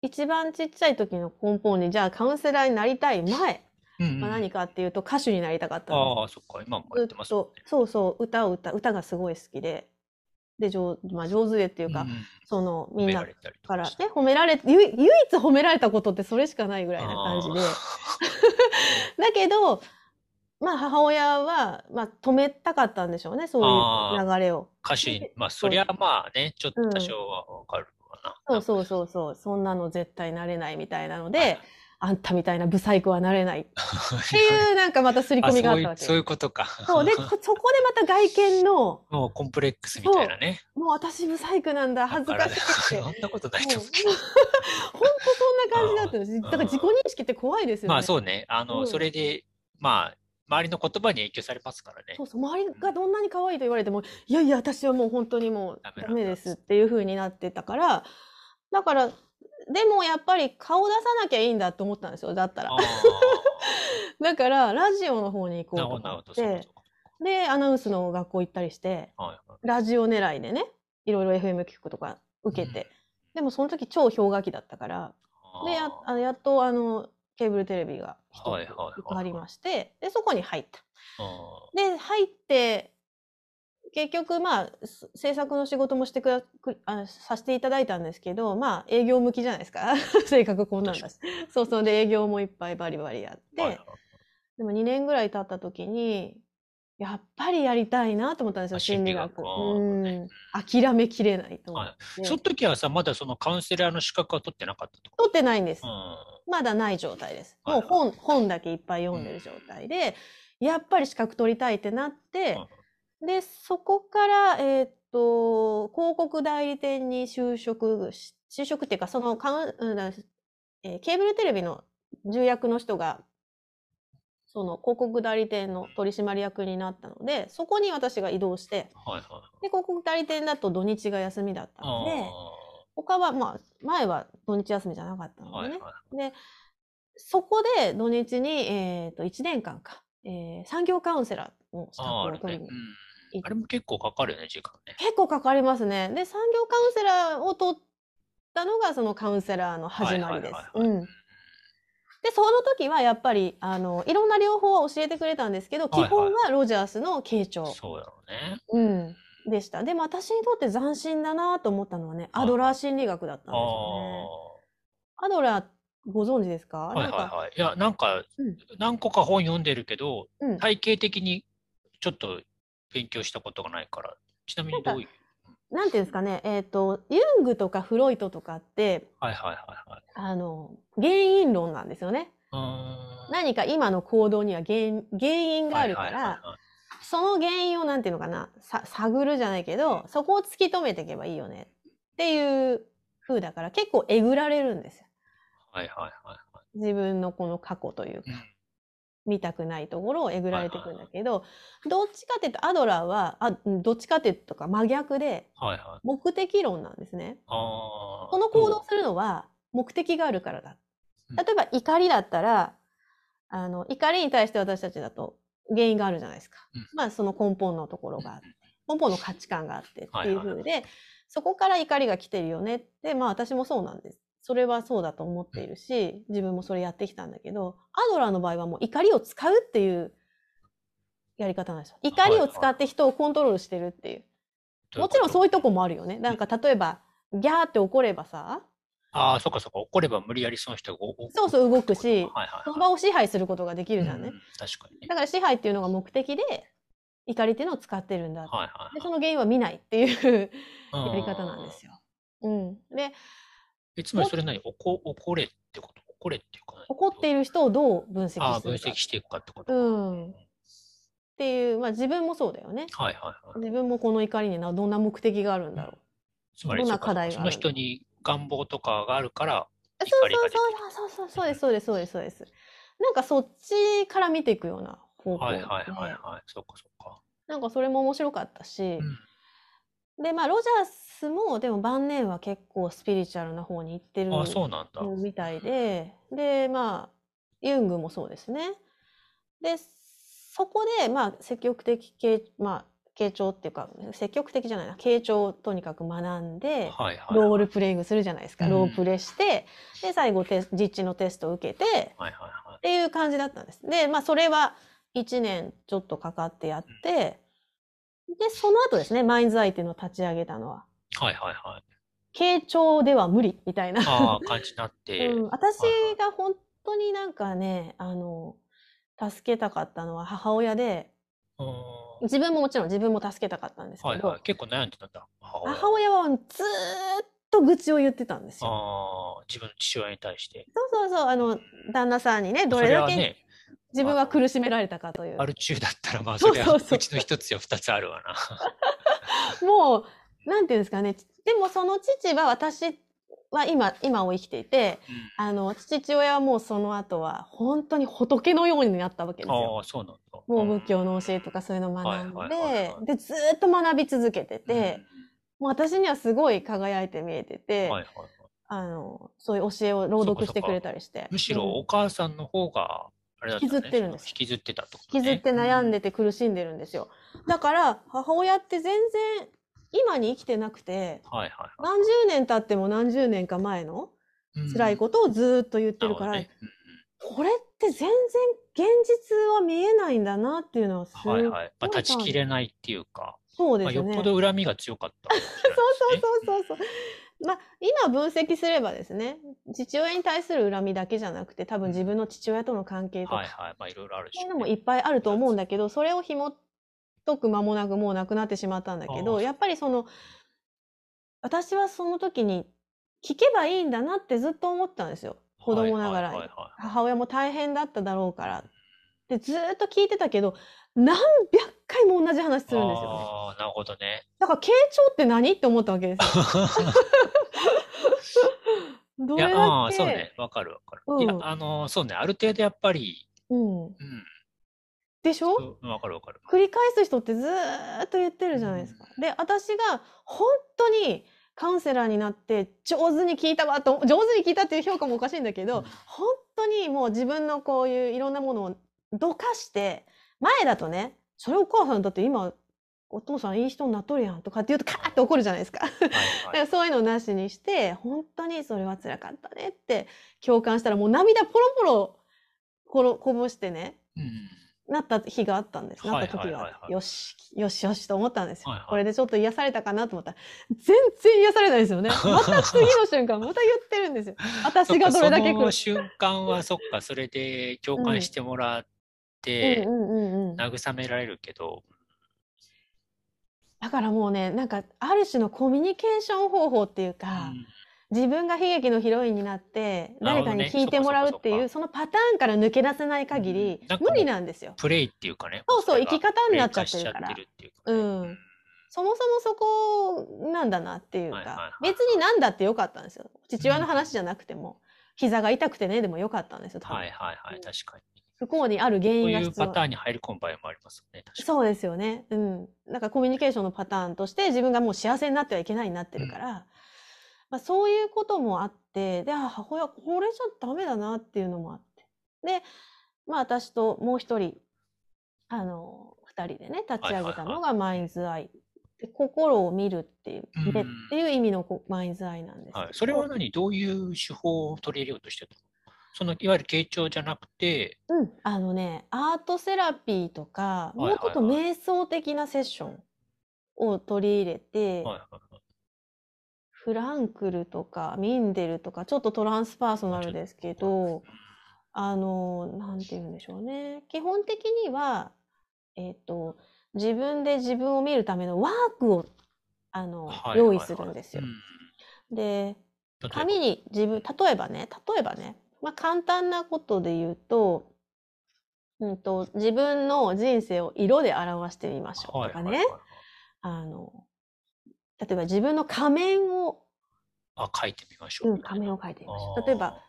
一番ちっちゃい時の根本に、じゃあカウンセラーになりたい前うんうん。は何かっていうと歌手になりたかったんですああ、そっか、今もやってとますもんね。そうそう歌を歌歌がすごい好きで。で上,、まあ、上手でっていうか、んん。そのみんなからね褒められ唯唯一褒められたことってそれしかないぐらいな感じで。だけどまあ母親は、まあ、止めたかったんでしょうねそういう流れを。歌手に、まあ、そりゃまあね、ちょっと多少はわかる。わな。そうそうそうそうそんなの絶対なれないみたいなのであんたみたいなブサイクはなれない っていうなんかまた刷り込みがあったわけそういうことか。そうでこそこでまた外見の もうコンプレックスみたいなね。もう私ブサイクなんだ恥ずかしくて そんなことないと思う本当そんな感じだったんです。だから自己認識って怖いですよど。ね。まあそうね。あの、うんそれで、まあ、周りの言葉に影響されますからねそ。うそう周りがどんなに可愛いと言われても、いやいや、私はもう本当にもうダメですっていう風になってたから、だから、でもやっぱり顔出さなきゃいいんだと思ったんですよ、だったらあ。だから、ラジオの方に行あ、こうと思ってで、アナウンスの学校行ったりして、か。はいはい。ラジオ狙いでね、いろいろ FM 聞くとか受けて、でもその時超氷河期だったから、でややっとあのケーブルテレビが一つはいはいはい。受かりましてでそこに入った。あで入って結局まあす制作の仕事もしてくだくあさせていただいたんですけどまあ営業向きじゃないですか。性格こんなんだし。そうそう。で営業もいっぱいバリバリやって、ーはいはい。でも2年ぐらい経った時にやっぱりやりたいなと思ったんですよあ心理学。うん。諦めきれないと。思っはて、いその時はさ、まだそのカウンセラーの資格は取ってなかったと取ってないんです。うん。まだない状態です。はいもう本、本だけいっぱい読んでる状態で、やっぱり資格取りたいってなって、で、そこから、えーっと、広告代理店に就職し、就職っていうか、そのカウン、うんだえーケーブルテレビの重役の人が、その広告代理店の取締役になったので、そこに私が移動して、はいはい。で、広告代理店だと土日が休みだったので、他は、まあ、前は土日休みじゃなかったのでね。はいはい。で、そこで土日に、えっと、1年間か、えー産業カウンセラーの資格ああ、あるね。うん。あれも結構かかるよね、時間ね。結構かかりますね。で、産業カウンセラーを取ったのが、そのカウンセラーの始まりです。はいはいはいはいうん。で、その時はやっぱり、あの、いろんな療法は教えてくれたんですけど、はいはい基本はロジャースの傾聴。そうだろうね。うん。でした。でも私にとって斬新だなと思ったのはね、アドラー心理学だったんあですよね。あ。アドラーご存知ですか？はいはいはい。いや、なんかうん、何個か本読んでるけど、うん。体系的にちょっと勉強したことがないから、ちなみにどういう？なんていうんですかね、えっと、ユングとかフロイトとかって、はいはいはいはい。あの、原因論なんですよね。何か今の行動には原因原因があるから、はいはいはいはいその原因をなんていうのかな、さ探るじゃないけど、そこを突き止めていけばいいよねっていう風だから結構えぐられるんですよ。はいはいはいは自分のこの過去というい。か、うん見たくないところをえぐられていくんだけど、どっちかっていうとアドラーは、あ、うんどっちかっていうとか真逆で。目的論なんですね。この行動するのは目的があるからだ。うん例えば怒りだったら、あの、怒りに対して私たちだと原因があるじゃないですか。うんまあその根本のところがあって、根本の価値観があってっていうはいはい風で、そこから怒りが来てるよねって、まあ私もそうなんです。それはそうだと思っているし、自分もそれやってきたんだけど、アドラーの場合はもう怒りを使うっていうやり方なんですよ。怒りを使って人をコントロールしてるっていう。もちろんそうういうとこもあるよね。なんか例えば、ギャーって怒ればさ、ああ、そっかそっか。怒れば無理やりその人がそうそう動くし、はいはいはい。その場を支配することができるじゃんね。うん確かにね。だから支配っていうのが目的で、怒りっていうのを使ってるんだ。はいはいで、その原因は見ないっていうはい。やり方なんですよ。うん。で、えつまりそれ何？怒怒れってこと？怒れっていうか怒っている人をどう分析するか。ああ、分析していくかってことうんはっていう、まあ自分もそうだよね。いはいはい。自分もこの怒りになどんな目的があるんだろう。つまりどんな課題があるその人に願望とかがあるから、あそう怒りが出てそうそうそうそうそうですそうですそうですそうです。なんかそっちから見ていくような方向で、はいはいはいはい。そっかそっか。なんかそれも面白かったし、うんでまあロジャースもでも晩年は結構スピリチュアルな方に行ってるああ、そうなんだ。みたいででまあユングもそうですね。でそこでまあ積極的系まあ傾聴っていうか積極的じゃないな傾聴をとにかく学んで、はいはい。ロールプレイングするじゃないですか、うんロープレしてで最後テス実地のテストを受けてはいはいはい。っていう感じだったんです。でまあそれは1年ちょっとかかってやってでその後ですねマインズアイっていうのを立ち上げたのははいはいはい。傾聴では無理みたいな。感じになって。うん、私が本当になんかねあの助けたかったのは母親でうん自分ももちろん自分も助けたかったんですけど、はいはい。結構悩んでたんだ。母親。母親はずーっと愚痴を言ってたんですよ。ああ、自分の父親に対して。そうそうそうあの旦那さんにねどそれだけね、自分は苦しめられたかという。アル中だったら、まあ、それはそうちの一つや二つあるわな。もうなんていうんですかねでもその父は私は今今を生きていてうんあの父親はもうその後は本当に仏のようになったわけですよ。ああ、そうなんだ。もう仏教の教えとかそういうのを学んででずーっと学び続けてうんて、もう私にはすごい輝いて見えてて、はいはいはい。あのそういう教えを朗読してくれたりしてむしろうんお母さんの方が、あれだったね。引きずってるんです引きずってたと引きずって悩んで。でて苦しんでるんですよ。だから母親って全然今に生きてなくてはいはいは何十年経っても何十年か前のい。辛いことをずーっと言ってるから、なるこれって全然現実は見えないんだなっていうのはすほどねうんはいはい。まあ、ごい断ち切れないっていうか、まあ、そうですね。よっぽど恨みが強かったかもしれそうそうそうそうそう。まあ今分析すればですね父親に対する恨みだけじゃなくて多分自分の父親との関係とか、はいはい。まあ、いろいろあるし、そういうのもいっぱいあると思うんだけどそれを紐解く間もなくもうなくなってしまったんだけどやっぱりその私はその時に聞けばいいんだなってずっと思ったんですよ。子供ながらに。はいはいはいはい母親も大変だっただろうから。でずーっと聞いてたけど何百回も同じ話するんですよね。ああ、なるほどね。だから傾聴って何って思ったわけですよ。どれだけいや、ああ、そうね。わかるわかる。うんいや、あの、そうね。ある程度やっぱり、うん、うん。でしょ？わかるわかる。繰り返す人ってずーっと言ってるじゃないですか。で私が本当にカウンセラーになって上手に聞いたわと上手に聞いたっていう評価もおかしいんだけど、うん本当にもう自分のこういういろんなものをどかして前だとねそれお母さんだって今お父さんいい人になっとるやんとかって言うとカーって怒るじゃないですか。はいだはい からそういうのなしにして本当にそれは辛かったねって共感したらもう涙ポロポロころこぼしてねうんなった日があったんです。なった時はいはいよしよしよしと思ったんですよ。はいはいこれでちょっと癒されたかなと思ったら全然癒されないですよね。また次の瞬間また言ってるんですよ。私がどれだけ その瞬間はそっかそれで共感してもらっうんてうんうんうん。慰められるけど、だからもうねなんかある種のコミュニケーション方法っていううか、ん。自分が悲劇のヒロインになって誰かに聞いてもらうっていうそっかそのパターンから抜け出せない限りうん。無理なんですよ。プレイっていうかね。そうそう生き方になっちゃってるから。うかね。うん。そもそもそこなんだなっていうか別になんだってよかったんですよ。父親の話じゃなくても膝が痛くてねでもよかったんですよ。はいはいはい確かに不幸にある原因が必要いうパターンに入り込む場合もありますよねそうですよね。うん。だからコミュニケーションのパターンとして自分がもう幸せになってはいけないになってるから、まあ、そういうこともあって、で、あ、母親、これじゃダメだなっていうのもあって。で、まあ私ともう一人、あの、二人でね、立ち上げたのがマインズアイ。で心を見るっていう、うっていう意味のこマインズアイなんです。はい、それは何？どういう手法を取り入れようとしてたの？そのいわゆる傾聴じゃなくて、うん、あのね、アートセラピーとか、もうはいちょっと瞑想的なセッションを取り入れて、はいはいはいフランクルとかミンデルとかちょっとトランスパーソナルですけど、あの、なんて言うんでしょうね。基本的には、えっと、自分で自分を見るためのワークを、あの、はいはいはい。用意するんですよ。う。ん。で、紙に自分、例えばね、例えばね、まあ簡単なことで言うと、うんと、自分の人生を色で表してみましょうとかねはいはいはい。あの、例えば自分の仮面を、あ書いてみましょううん。仮面を描いてみましょう。例えば、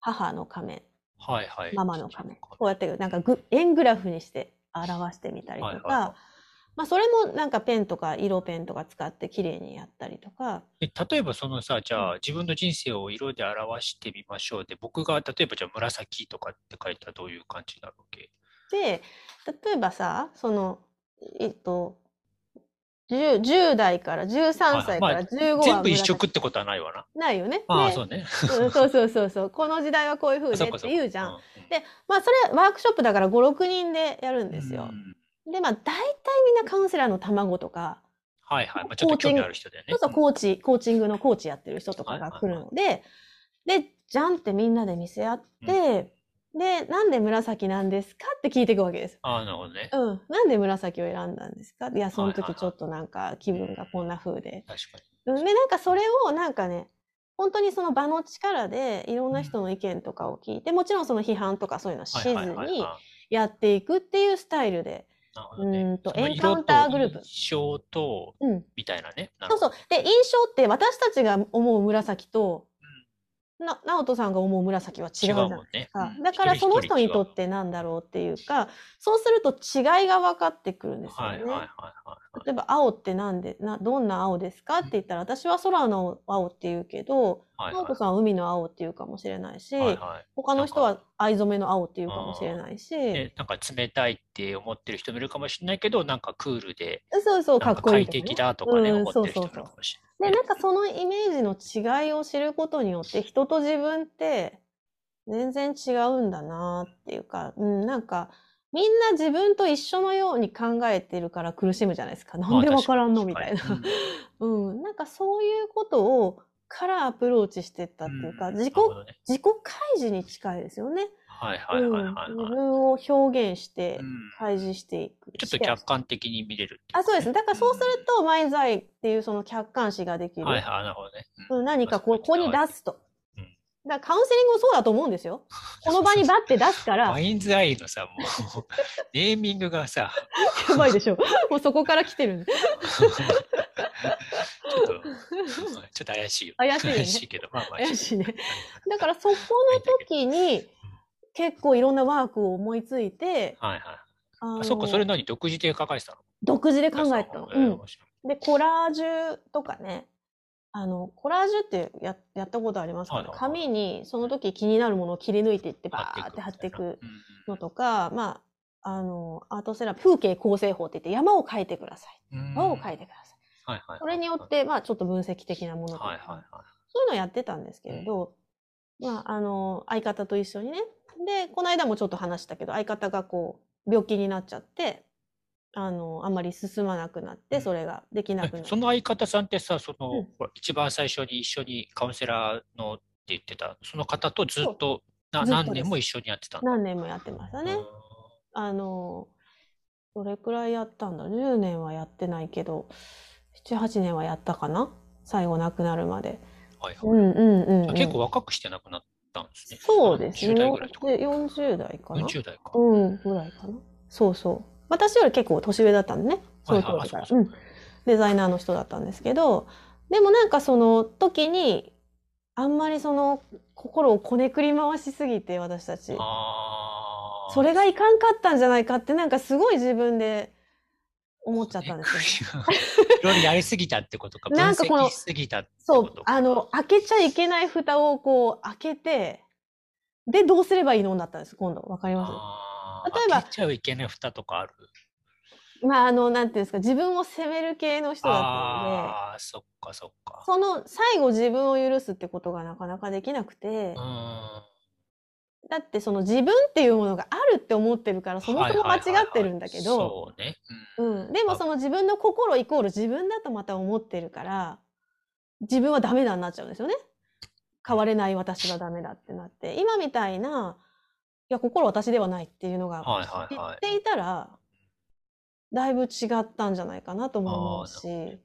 母の仮面、はいはい、ママの仮面、こうやってなんかグ円グラフにして表してみたりとか、はいはいはいまあそれもなんかペンとか色ペンとか使って綺麗にやったりとか、え例えばそのさ、じゃあ自分の人生を色で表してみましょうで、僕が例えばじゃあ紫とかって書いたらどういう感じになるわけ？で、例えばさ、その、えっと、10, 10代から13歳から15は全部一紫色ってことはないわな。ないよね。ああ、でそうね。うんそうそうそうそう。この時代はこういう風でって言うじゃん。うで、まあそれワークショップだから5、6人でやるんですよう。んで、まあ大体みんなカウンセラーの卵とか、はいはい。まあ、ちょっと興味ある人だよね。そうそうコーチ、コーチングのコーチやってる人とかが来るので、で、じゃんってみんなで見せ合って、で、なんで紫なんですかって聞いていくわけです。ああ、なるほどね。うん。なんで紫を選んだんですか？いや、そのはいはいはい時ちょっとなんか気分がこんな風で。確かに。うんで、なんかそれをなんかね、本当にその場の力でいろんな人の意見とかを聞いて、もちろんその批判とかそういうのしずはいはいはいにはいやっていくっていうスタイルで。ねうーんとエンカウンターグループ印象と、うん。みたいなね。なそうそう。で、印象って私たちが思う紫と、な、直人さんが思う紫は違うじゃないもんね。か。うんだからその人にとっ。一てなんだろうっていうか、そうすると違いが分かってくるんですよね。はいはいはい。例えば青ってなんで、な、どんな青ですかって言ったら、私は空の青って言うけど、はい直人さんは海の青って言うかもしれないし、はいはい。他の人は藍染めの青って言うかもしれないし、でなんか冷たいって思ってる人もいるかもしれないけど、なんかクールで、そうそう、かっこいいね。適だとかね、うん思ってる人もいるかもしれで、ない。なんかそのイメージの違いを知ることによって、人と自分って全然違うんだなっていうか、うん、なんか、みんな自分と一緒のように考えてるから苦しむじゃないですか。なんでわからんの？みたいな。うん、なんかそういうことをからアプローチしてったっていうか、ん自己ね自己開示に近いですよね。はいはいはいはいうん、はい。自分を表現してうん開示していく。ちょっと客観的に見れるあ、そうですね。だからそうするうと、マインズアイっていうその客観視ができる。んはいはい、なるほどね。うんうん、何かここに出すと。うんだカウンセリングもそうだと思うんですよ。この場にバッて出すからマ、インズアイのさ、もう、ネーミングがさ、やばいでしょ。もうそこから来てるんで。ちょっと、ちょっと怪しいよ。怪しいよね怪しいけど、まあまあ。怪しいね。だからそこの時に、結構いろんなワークを思いついて、はいはい。あそっか、それ何？独自で書かれてたの？独自で考えたの。うん。で、コラージュとかね、あの、コラージュってややったことありますか？ね、は紙にその時気になるものを切り抜いていってバーって貼っていくうんうんのとか、まあ、あの、アートセラピー、風景構成法って言って山を描いてください。うん山を描いてください。はいはい。それによって、まあ、ちょっと分析的なものとか、はいはいはい。そういうのやってたんですけれど、まあ、あの、相方と一緒にね。で、この間もちょっと話したけど、相方がこう、病気になっちゃって、あの、あんまり進まなくなって、うんそれができなくなって。えその相方さんってさ、その、うん一番最初に一緒にカウンセラーのって言ってた、その方とずっとな何年も一緒にやってた。何年もやってましたね。うんあの、どれくらいやったんだ ?10 年はやってないけど、7、8年はやったかな？最後亡くなるまで。はいはい。うんうんうん、うん。結構若くして亡くなったんですね。そうですね。10代ぐらいとか。で40代かな？40代か。うん、ぐらいかな。そうそう。私より結構年上だったんでね。その当時から。ううん。デザイナーの人だったんですけど、でもなんかその時に、あんまりその心をこねくり回しすぎて私たち。それがいかんかったんじゃないかってなんかすごい自分で思っちゃったんですよね。いろいろやりすぎたってことか。分 なんかこのそうあの、開けちゃいけない蓋をこう開けて、で、どうすればいいのだったんです、今度。わかります？えば開けちゃいけない蓋とかある？まあ、あの、なんていうんですか、自分を責める系の人だったので、ああ、そっかそっか。その最後自分を許すってことがなかなかできなくて。だってその自分っていうものがあるって思ってるから、そもそも間違ってるんだけど。でもその自分の心イコール自分だとまた思ってるから、自分はダメだになっちゃうんですよね。変われない私はダメだってなって。今みたいな、いや、心私ではないっていうのがはいはいはい。知っていたら、だいぶ違ったんじゃないかなとも思うし、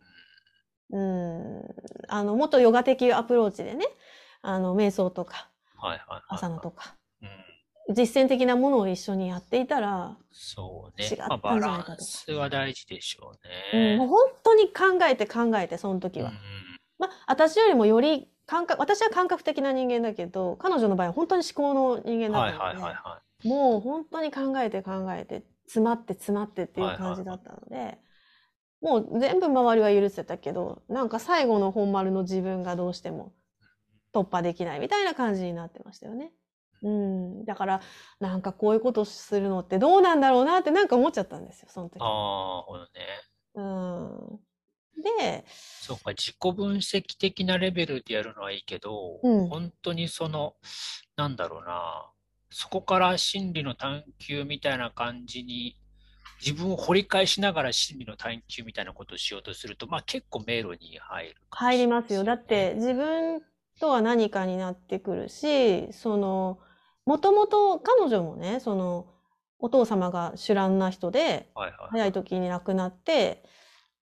うん。あの、もっとヨガ的アプローチでね、あの、瞑想とか、はいはいはい。朝のとか、うん。実践的なものを一緒にやっていたら、そうね違っ。まあ、たんバじゃないかとランスは大事でしょううん、もうね。本当に考えて考えて、その時は。うんまあ、私よりもより感覚、私は感覚的な人間だけど、彼女の場合は本当に思考の人間だはいったので、はいはいはもう本当に考えて考えて、詰まって詰まってっていう感じだったので、もう全部周りは許せたけど、なんか最後の本丸の自分がどうしても突破できないみたいな感じになってましたよね。うん。だから、なんかこういうことするのってどうなんだろうなってなんか思っちゃったんですよ、その時い。。ああ、ほどね。うん。で、そうか、自己分析的なレベルでやるのはいいけど、うん本当にその、なんだろうな、そこから心理の探求みたいな感じに、自分を掘り返しながら心理の探求みたいなことをしようとすると、まあ結構迷路に入る入りますよ。だって自分とは何かになってくるし、その、もともと彼女もね、その、お父様が主乱な人で、はいはい。早い時に亡くなって、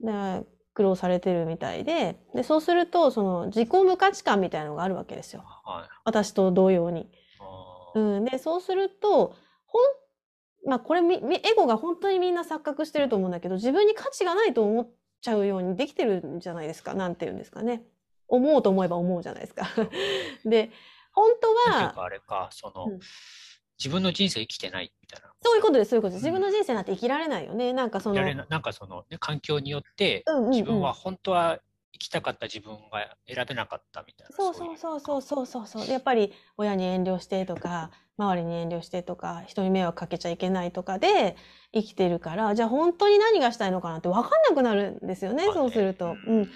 で、苦労されてるみたいで、で、そうすると、その、自己無価値観みたいなのがあるわけですよ。はい。私と同様に。うん。で、そうすると、ほん、まあ、これみ、みエゴが本当にみんな錯覚してると思うんだけど、自分に価値がないと思っちゃうようにできてるんじゃないですか。なんて言うんですかね。思うと思えば思うじゃないですか。で、本当は、あれか、その、うん自分の人生生きてないみたいな。そういうことです、そういうことです。自分の人生なんて生きられないよね。なんかその、ななんかその、ね、環境によって、自分は本当は生きたかった自分が選べなかったみたいな。そうそうそうそうそうそうそう。でやっぱり親に遠慮してとか、周りに遠慮してとか、人に迷惑かけちゃいけないとかで生きてるから、じゃあ本当に何がしたいのかなって分かんなくなるんですよね、まあねそうすると。うん。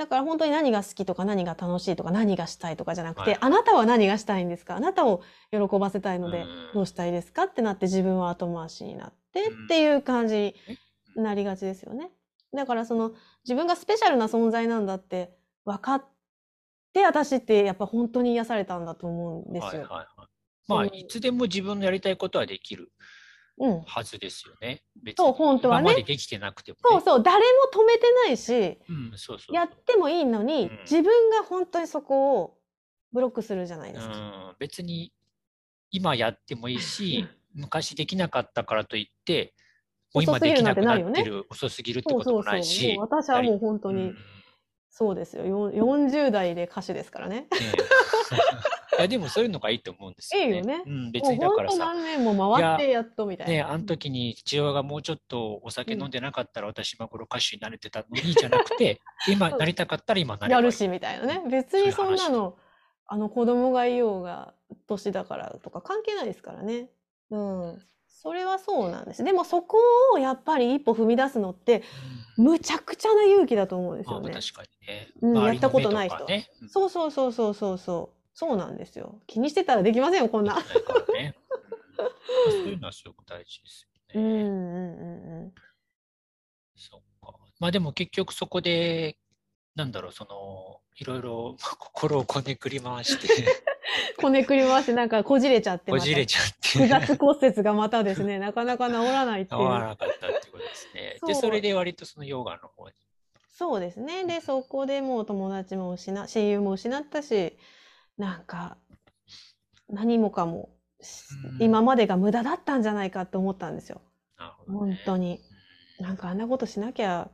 だから本当に何が好きとか何が楽しいとか何がしたいとかじゃなくて、はいあなたは何がしたいんですか？あなたを喜ばせたいのでうんどうしたいですかってなって自分は後回しになってうんっていう感じになりがちですよね。だからその自分がスペシャルな存在なんだって分かって私ってやっぱ本当に癒されたんだと思うんですよ。はいはいはい。まあ、うんいつでも自分のやりたいことはできるうん。はずですよね。別そうに本当はねでできてなくても、ね。そうそう、誰も止めてないし、うん、そうそうそう。やってもいいのに、うん自分が本当にそこをブロックするじゃないですか。うん、別に今やってもいいし、昔できなかったからといって、もう今できなんくてなるよねなってる、遅すぎるってそうこともそうそう。ないし。もう私はもう本当にうん、そうですよ。よん40代で歌手ですからね。ねやでもそういうのがいいと思うんですよね。いいよねうん、別にだからさ、何年も回ってやっとみたいな。ね、あの時に父親がもうちょっとお酒飲んでなかったら私今頃歌手になれてたのにじゃなくて、今なりたかったら今なればいるしみたいなね。別にそんなの、あの子供がいようが、年だからとか関係ないですからね。うん。それはそうなんです。でもそこをやっぱり一歩踏み出すのって、うんむちゃくちゃな勇気だと思うんですまあよね。確かにね。うんやったことない人ね。うんそうそうそうそうそうそう。そうなんですよ。気にしてたらできませんよ、こんな。ね。うんそういうのはすごく大事ですよね。うんうんうんうん。そっか。まあでも結局そこで、なんだろう、その、いろいろまあ心をこねくり回して、こねくり回してなんかこじれちゃってこじれちゃって、複雑骨折がまたですね、なかなか治らないっていう。合わなかったってことですね。で、そうそれで割とそのヨガの方に。そうですね。で、そこでもう友達も失、親友も失ったし、なんか、何もかも、今までが無駄だったんじゃないかって思ったんですよ。なるほど、ね。本当に。なんかあんなことしなきゃ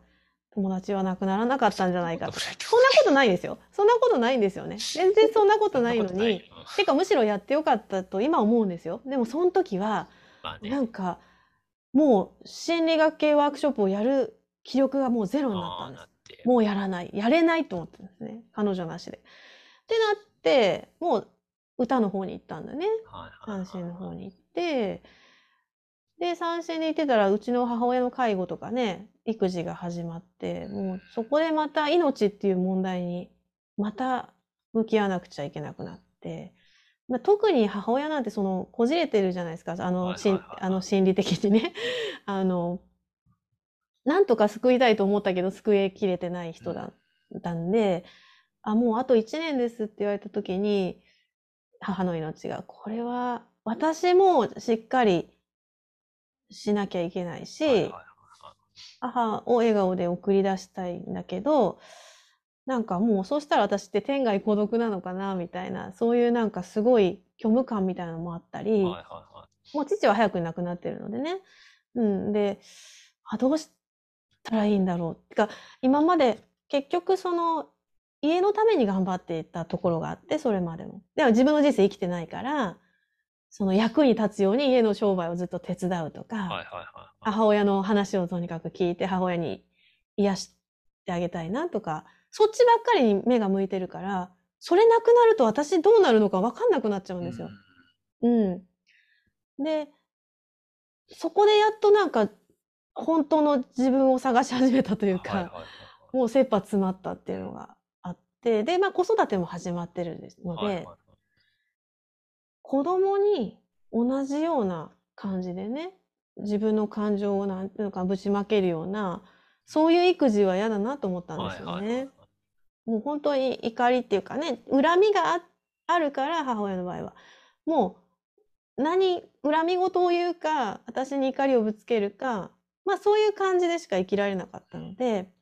友達はなくならなかったんじゃないかと。そそんなことないですよ。そんなことないんですよね。全然そんなことないのに。てかむしろやってよかったと今思うんですよ。でもその時は、まあね。なんかもう心理学系ワークショップをやる気力がもうゼロになったんです。もうやらない。やれないと思ったんですね。彼女なしで。ってなって、もう歌の方に行ったんだね。三振の方に行って、で、三振に行ってたら、うちの母親の介護とかね、育児が始まって、もうそこでまた命っていう問題に、また向き合わなくちゃいけなくなって、まあ、特に母親なんてその、こじれてるじゃないですか。あの、あの心理的にね。あの、なんとか救いたいと思ったけど、救いきれてない人だったんで、あ、もうあと1年ですって言われた時に、母の命が、これは私もしっかりしなきゃいけないし、はいはいはい母を笑顔で送り出したいんだけど、なんかもうそうしたら私って天涯孤独なのかなみたいな、そういうなんかすごい虚無感みたいなのもあったり、はいはいはいもう父は早くに亡くなってるのでね。うん。で、あ、どうしたらいいんだろう。てか、今まで結局その家のために頑張っていたところがあって、それまでも。でも自分の人生生きてないから、その役に立つように家の商売をずっと手伝うとか、はいはいはい母親の話をとにかく聞いて母親に癒してあげたいなとか、そっちばっかりに目が向いてるから、それなくなると私どうなるのか分かんなくなっちゃうんですよ。うん。で、そこでやっとなんか、本当の自分を探し始めたというか、はいはいはいもう切羽詰まったっていうのがで、まあ子育ても始まってるんですので、はいはいはい子供に同じような感じでね、自分の感情をなんていうのかぶちまけるような、そういう育児は嫌だなと思ったんですよはいはいはいね。もう本当に怒りっていうかね、恨みがああるから、母親の場合は。もう、何、恨み事を言うか、私に怒りをぶつけるか、まあそういう感じでしか生きられなかったので、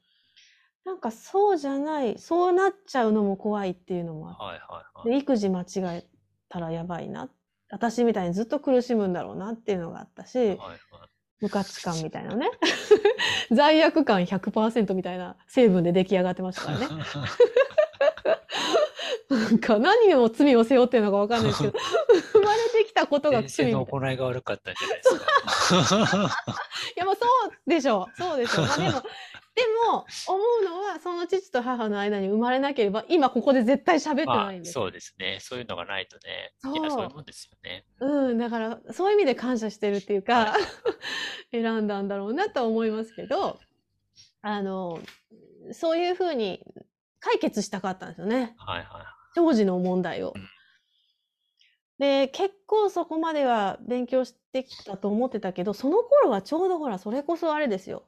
なんかそうじゃない、そうなっちゃうのも怖いっていうのもあって、はいはいはいで育児間違えたらやばいな。私みたいにずっと苦しむんだろうなっていうのがあったし、はいはい無価値観みたいなね。罪悪感100%みたいな成分で出来上がってましたからね。なんか何を罪を背負ってるのかわかんないですけど、生まれてきたことが罪みたいな。行いが悪かったんじゃないですか。いや、もうそうでしょう。そうでしょう。まあでも、でも、思うのは、その父と母の間に生まれなければ、今ここで絶対喋ってまあないんです。そうですね。そういうのがないとね。そういや、そういうもんですよね。うん、だから、そういう意味で感謝してるっていうか、はい 選んだんだろうなとは思いますけど、あの、そういうふうに解決したかったんですよね。はいはい。当時の問題をうん。で、結構そこまでは勉強してきたと思ってたけど、その頃はちょうどほら、それこそあれですよ。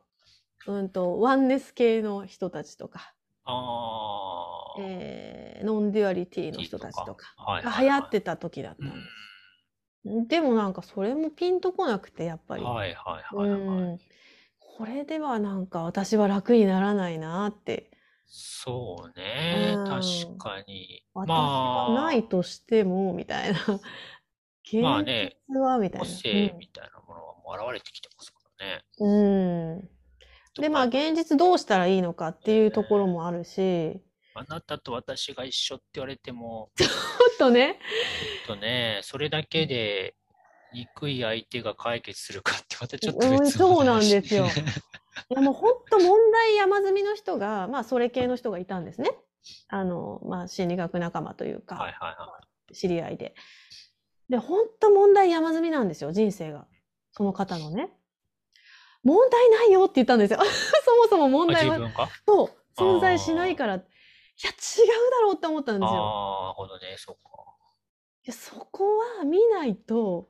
うんと、ワンネス系の人たちとか、ああ。えーノンデュアリティの人たちとかはいが流行ってた時だったんです。でもなんかそれもピンとこなくて、やっぱり。はいはいはいはい。うんこれではなんか私は楽にならないなって。そうね。うん確かに。私まあ、はないとしても、みたいな。現まあね実は、みたい個な。性みたいなものはもう現れてきてますからね。うん。うんで、まあ、現実どうしたらいいのかっていうところもあるし、あなたと私が一緒って言われても、とね。ちょっとね、それだけで憎い相手が解決するかってまたちょっとうん、そうなん話ですよ。いやもう本当問題山積みの人が、まあそれ系の人がいたんですね。あの、まあ心理学仲間というはいか、はいは知り合いで。で、本当問題山積みなんですよ、人生が。その方のね。問題ないよって言ったんですよ。そもそも問題は、そう、存在しないから。いや、違うだろうって思ったんですよ。ああ、なるほどね、そうか。いやそこは見ないと、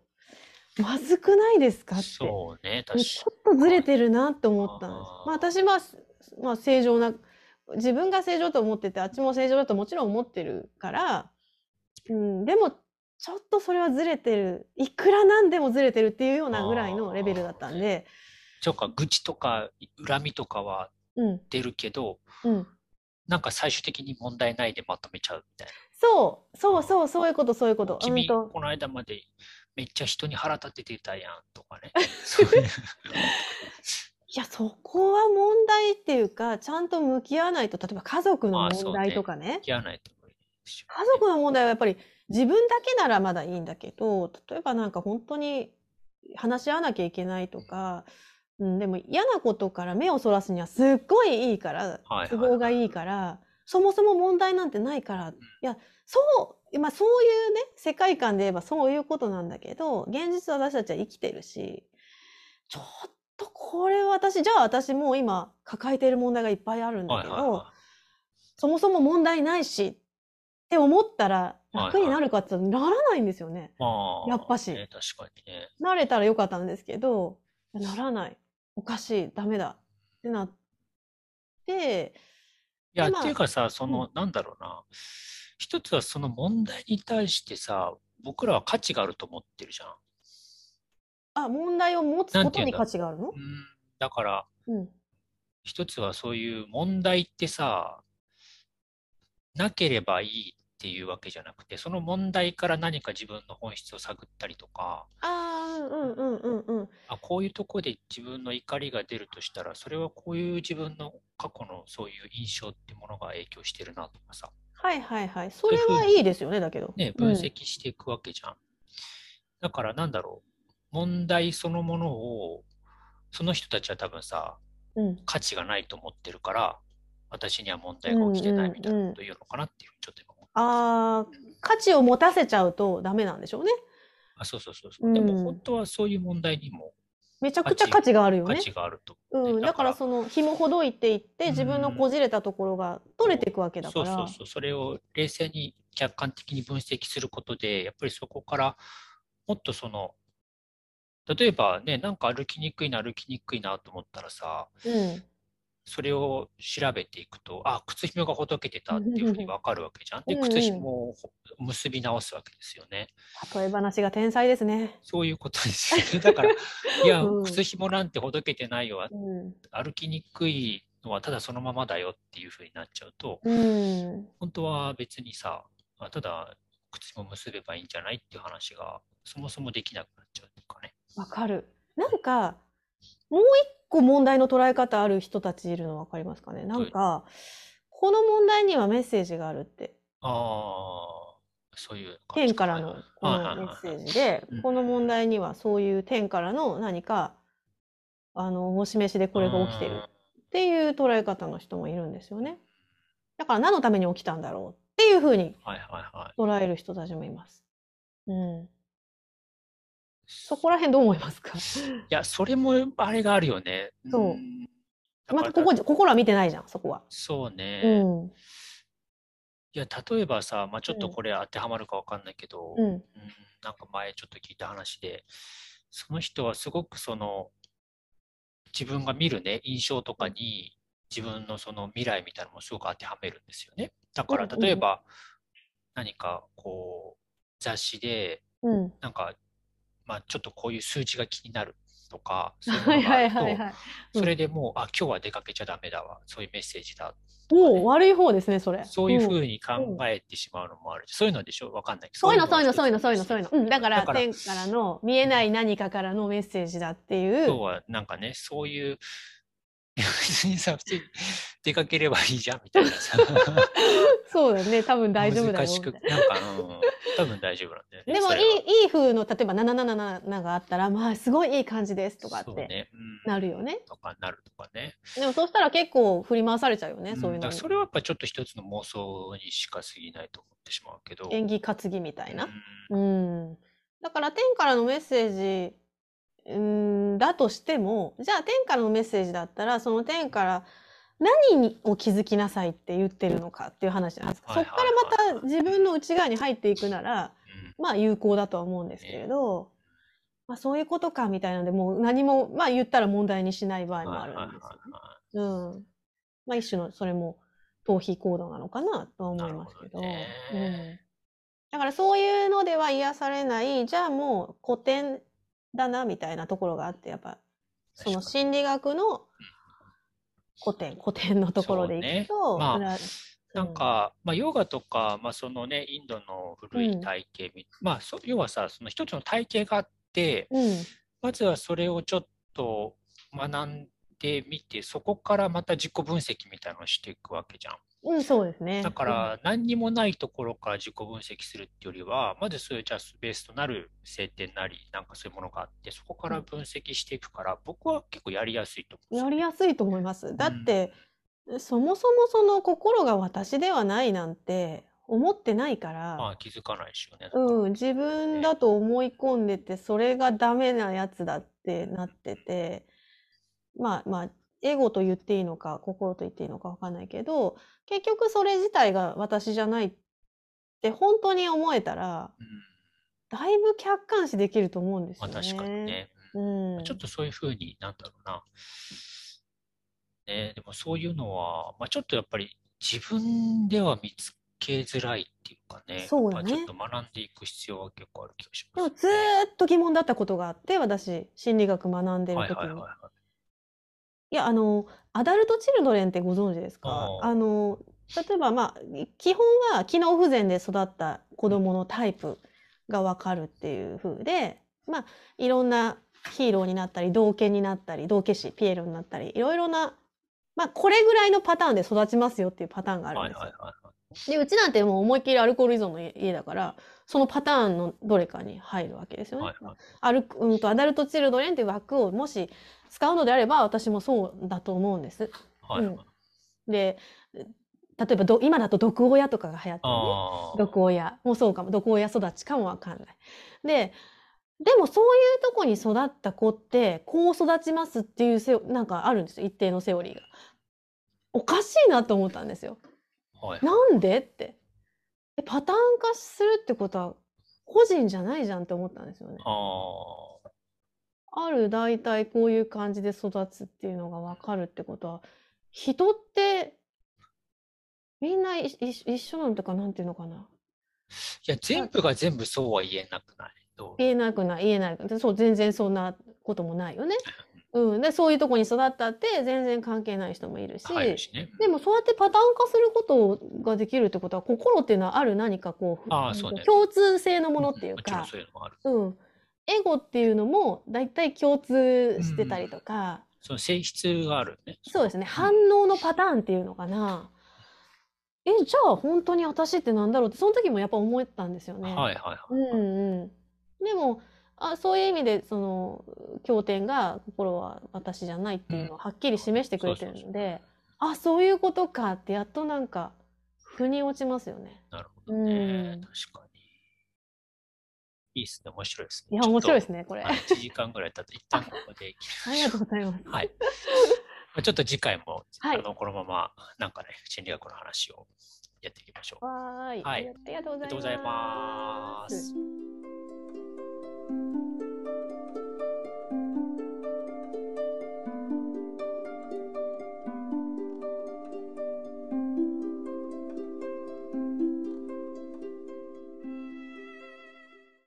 まずくないですかって。そうね、確かちょっとずれてるなって思ったんです。あーまあ私は、まあ正常な、自分が正常と思ってて、あっちも正常だともちろん思ってるから、うん、でも、ちょっとそれはずれてる。いくらなんでもずれてるっていうようなぐらいのレベルだったんで、そうか、愚痴とか恨みとかはうん、出るけど、うん。なんか最終的に問題ないでまとめちゃうみたいな。そう、そうそう、そういうこと、そういうこと。君、うんとこの間までめっちゃ人に腹立ててたやんとかね。いや、そこは問題っていうか、ちゃんと向き合わないと、例えば家族の問題とかね。やらないと無理でしょ家族の問題はやっぱり自分だけならまだいいんだけど、例えばなんか本当に話し合わなきゃいけないとか、うん、でも嫌なことから目をそらすにはすっごいいいから、はい都合がいいから、そもそも問題なんてないから、いや、そう、まあそういうね、世界観で言えばそういうことなんだけど、現実私たちは生きてるし、ちょっとこれは私、じゃあ私もう今抱えている問題がいっぱいあるんだけどはいはいは、そもそも問題ないしって思ったらはいはい楽になるかってならないんですよね。い。まあ、やっぱしね、確かにね。なれたらよかったんですけど、ならない。おかしい。ダメだ。ってなって、いや、まあっていうかさ、その、なんだろうな。一つはその問題に対してさ、僕らは価値があると思ってるじゃん。あ、問題を持つことに価値があるの？うん、だから、うん。一つはそういう問題ってさ、なければいいっていうわけじゃなくて、その問題から何か自分の本質を探ったりとか、ああ、うんうんうんうん。あこういうとこで自分の怒りが出るとしたら、それはこういう自分の過去のそういう印象ってものが影響してるなとかさ、はいはいはい。それはいいですよね、だけど。ね、うん分析していくわけじゃん。だからなんだろう、問題そのものを、その人たちは多分さ、うん。価値がないと思ってるから、私には問題が起きてないみたいなこと言うのかなっていうちょっと今ああ、価値を持たせちゃうとダメなんでしょうね。あ、そうそうそうそう。でうんも本当はそういう問題にもめちゃくちゃ価値があるよね。価値があると。うん、だからだからその紐ほどいていって自分のこじれたところが取れていくわけだから。そうそうそう。それを冷静に客観的に分析することで、やっぱりそこからもっとその、例えばね、なんか歩きにくいな、歩きにくいなと思ったらさ、うん。それを調べていくと、あ、靴紐がほどけてたっていうふうに分かるわけじゃん。で、靴紐を結び直すわけですよね。例え話が天才ですね。そういうことですよね。だから、いやう、ん靴紐なんてほどけてないよ。うん。歩きにくいのはただそのままだよっていうふうになっちゃうと、うん。本当は別にさ、あただ靴紐結べばいいんじゃないっていう話がそもそもできなくなっちゃうっていうかね。わかる。なんか、もう一個問題の捉え方ある人たちいるのわかりますかね？なんか、この問題にはメッセージがあるって。ああ、そういう天からのこはいはいはいのメッセージでうん、この問題にはそういう天からの何か、あの、お示しでこれが起きてるっていう捉え方の人もいるんですよね。だから何のために起きたんだろうっていうふうにはいはいはい。捉える人たちもいます。うん。そこら辺どう思いますか？いや、それもあれがあるよね。そうまたここ、心は見てないじゃん、そこは。そうね。うん。いや、例えばさ、まあ、ちょっとうんこれ当てはまるかわかんないけど、うん。うんなんか前ちょっと聞いた話で、その人はすごくその、自分が見るね、印象とかに、自分のその未来みたいなのもすごく当てはめるんですよね。だから例えば、何かこう、雑誌で、うん。なんか、まあちょっとこういう数字が気になるとか、そういうもはいはいのがあるとはいそれでもう、あ、今日は出かけちゃダメだわ。そういうメッセージだ。おお、悪い方ですね、それ。そういうふんうに考えてしまうのもあるし、そういうのでしょ？わかんないけど。そういうの、そういうの、がそういうの、そういうの、そういうの。うん、だから、天からの見えない何かからのメッセージだっていう。今日はなんかね、そういう、別にさ、普通に出かければいいじゃんみたいなさ、そうだよね、多分大丈夫だよ。難しく、なんか、うん、多分大丈夫なんだよね。でもいいいい風の例えば777があったらまあすごいいい感じですとかってね。うんなるよね。とかなるとかね。でもそうしたら結構振り回されちゃうよね、うんそういうのそれはやっぱちょっと一つの妄想にしか過ぎないと思ってしまうけど。演技担ぎみたいな。うんうん、だから天からのメッセージうんだとしてもじゃあ天からのメッセージだったらその天から何にを気づきなさいって言ってるのかっていう話じゃないですか？はいそこからまた自分の内側に入っていくならうんまあ有効だとは思うんですけれど、まあ、そういうことかみたいなのでもう何もまあ言ったら問題にしない場合もあるんですよね。うん。まあ一種のそれも逃避行動なのかなとは思いますけど。どねうん。だからそういうのでは癒されない、じゃあもう古典だなみたいなところがあって、やっぱその心理学の古典、古典のところでいくと、ね。まあ裏なん、か、まあ、ヨガとか、まあ、そのね、インドの古い体系み、まあ、そ要はさ、その一つの体系があって、うん、うん。まずはそれをちょっと学んでみて、そこからまた自己分析みたいなのをしていくわけじゃん。うん、そうですね。だから、何にもないところから自己分析するっていうよりは、まずそういうじゃあベースとなる聖典なり、なんかそういうものがあって、そこから分析していくから、僕は結構やりやすいと思う。やりやすいと思います。だって、そもそもその心が私ではないなんて思ってないから、まあ気づかないしよね。うん、自分だと思い込んでて、それがダメなやつだってなってて、まあまあ、エゴと言っていいのか、心と言っていいのかわかんないけど、結局それ自体が私じゃないって本当に思えたら、うんだいぶ客観視できると思うんですまあよね。確かにね。うん。ちょっとそういうふうになんだろうな。ね、でもそういうのは、まあ、ちょっとやっぱり自分では見つけづらいっていうかね、そうだねちょっと学んでいく必要は結構ある気がしでもます、ずーっと疑問だったことがあって、私、心理学学んでるはい時に。はいはいはい。いや、あの、アダルトチルドレンってご存知ですか？あの、例えば、まあ、基本は機能不全で育った子供のタイプがわかるっていう風で、まあ、いろんなヒーローになったり、道化になったり、道化師、ピエロになったり、いろいろな、まあ、これぐらいのパターンで育ちますよっていうパターンがあるんはいですよ。で、うちなんてもう思いっきりアルコール依存の家だから、そのパターンのどれかに入るわけですよね。はいはいアルうんとアダルトチルドレンっていう枠をもし使うのであれば私もそうだと思うんです。はいはいうんで例えばど今だと毒親とかが流行ってるね。毒親もそうかも毒親育ちかもわかんない。ででもそういうとこに育った子ってこう育ちますっていうセオなんかあるんですよ一定のセオリーが。おかしいなと思ったんですよ。はいなんでってえパターン化するってことは個人じゃないじゃんって思ったんですよね。あある大体こういう感じで育つっていうのが分かるってことは人ってみんない一一緒なのとかなんていうのかな？ーいや、全部が全部そうは言えなくない？言えなくない？言えない。でそう全然そんなこともないよね。うん、でそういうとこに育ったって全然関係ない人もいるし、ね。でもそうやってパターン化することができるってことは心っていうのはある？何かこうね。共通性のものっていうか、そういうのもある。うん、エゴっていうのも大体共通してたりとか。その性質があるね。そうですね。反応のパターンっていうのかな。え、じゃあ本当に私ってなんだろうって、その時もやっぱ思ったんですよね。はいはいはい。うんうん。でも、あ、そういう意味で、その、経典が心は私じゃないっていうのをはっきり示してくれてるので、あ、そういうことかってやっとなんか、腑に落ちますよね。なるほどね。うん確かに。いいですね。面白いですいね。や、面白いですね。ね、これ。はい1時間ぐらい経って、一旦ここで。ありがとうございます。はい。まあちょっと次回も、はいあのこのまま、なんかね、心理学の話をやっていきましょう。わーい。はい。ありがとうございます。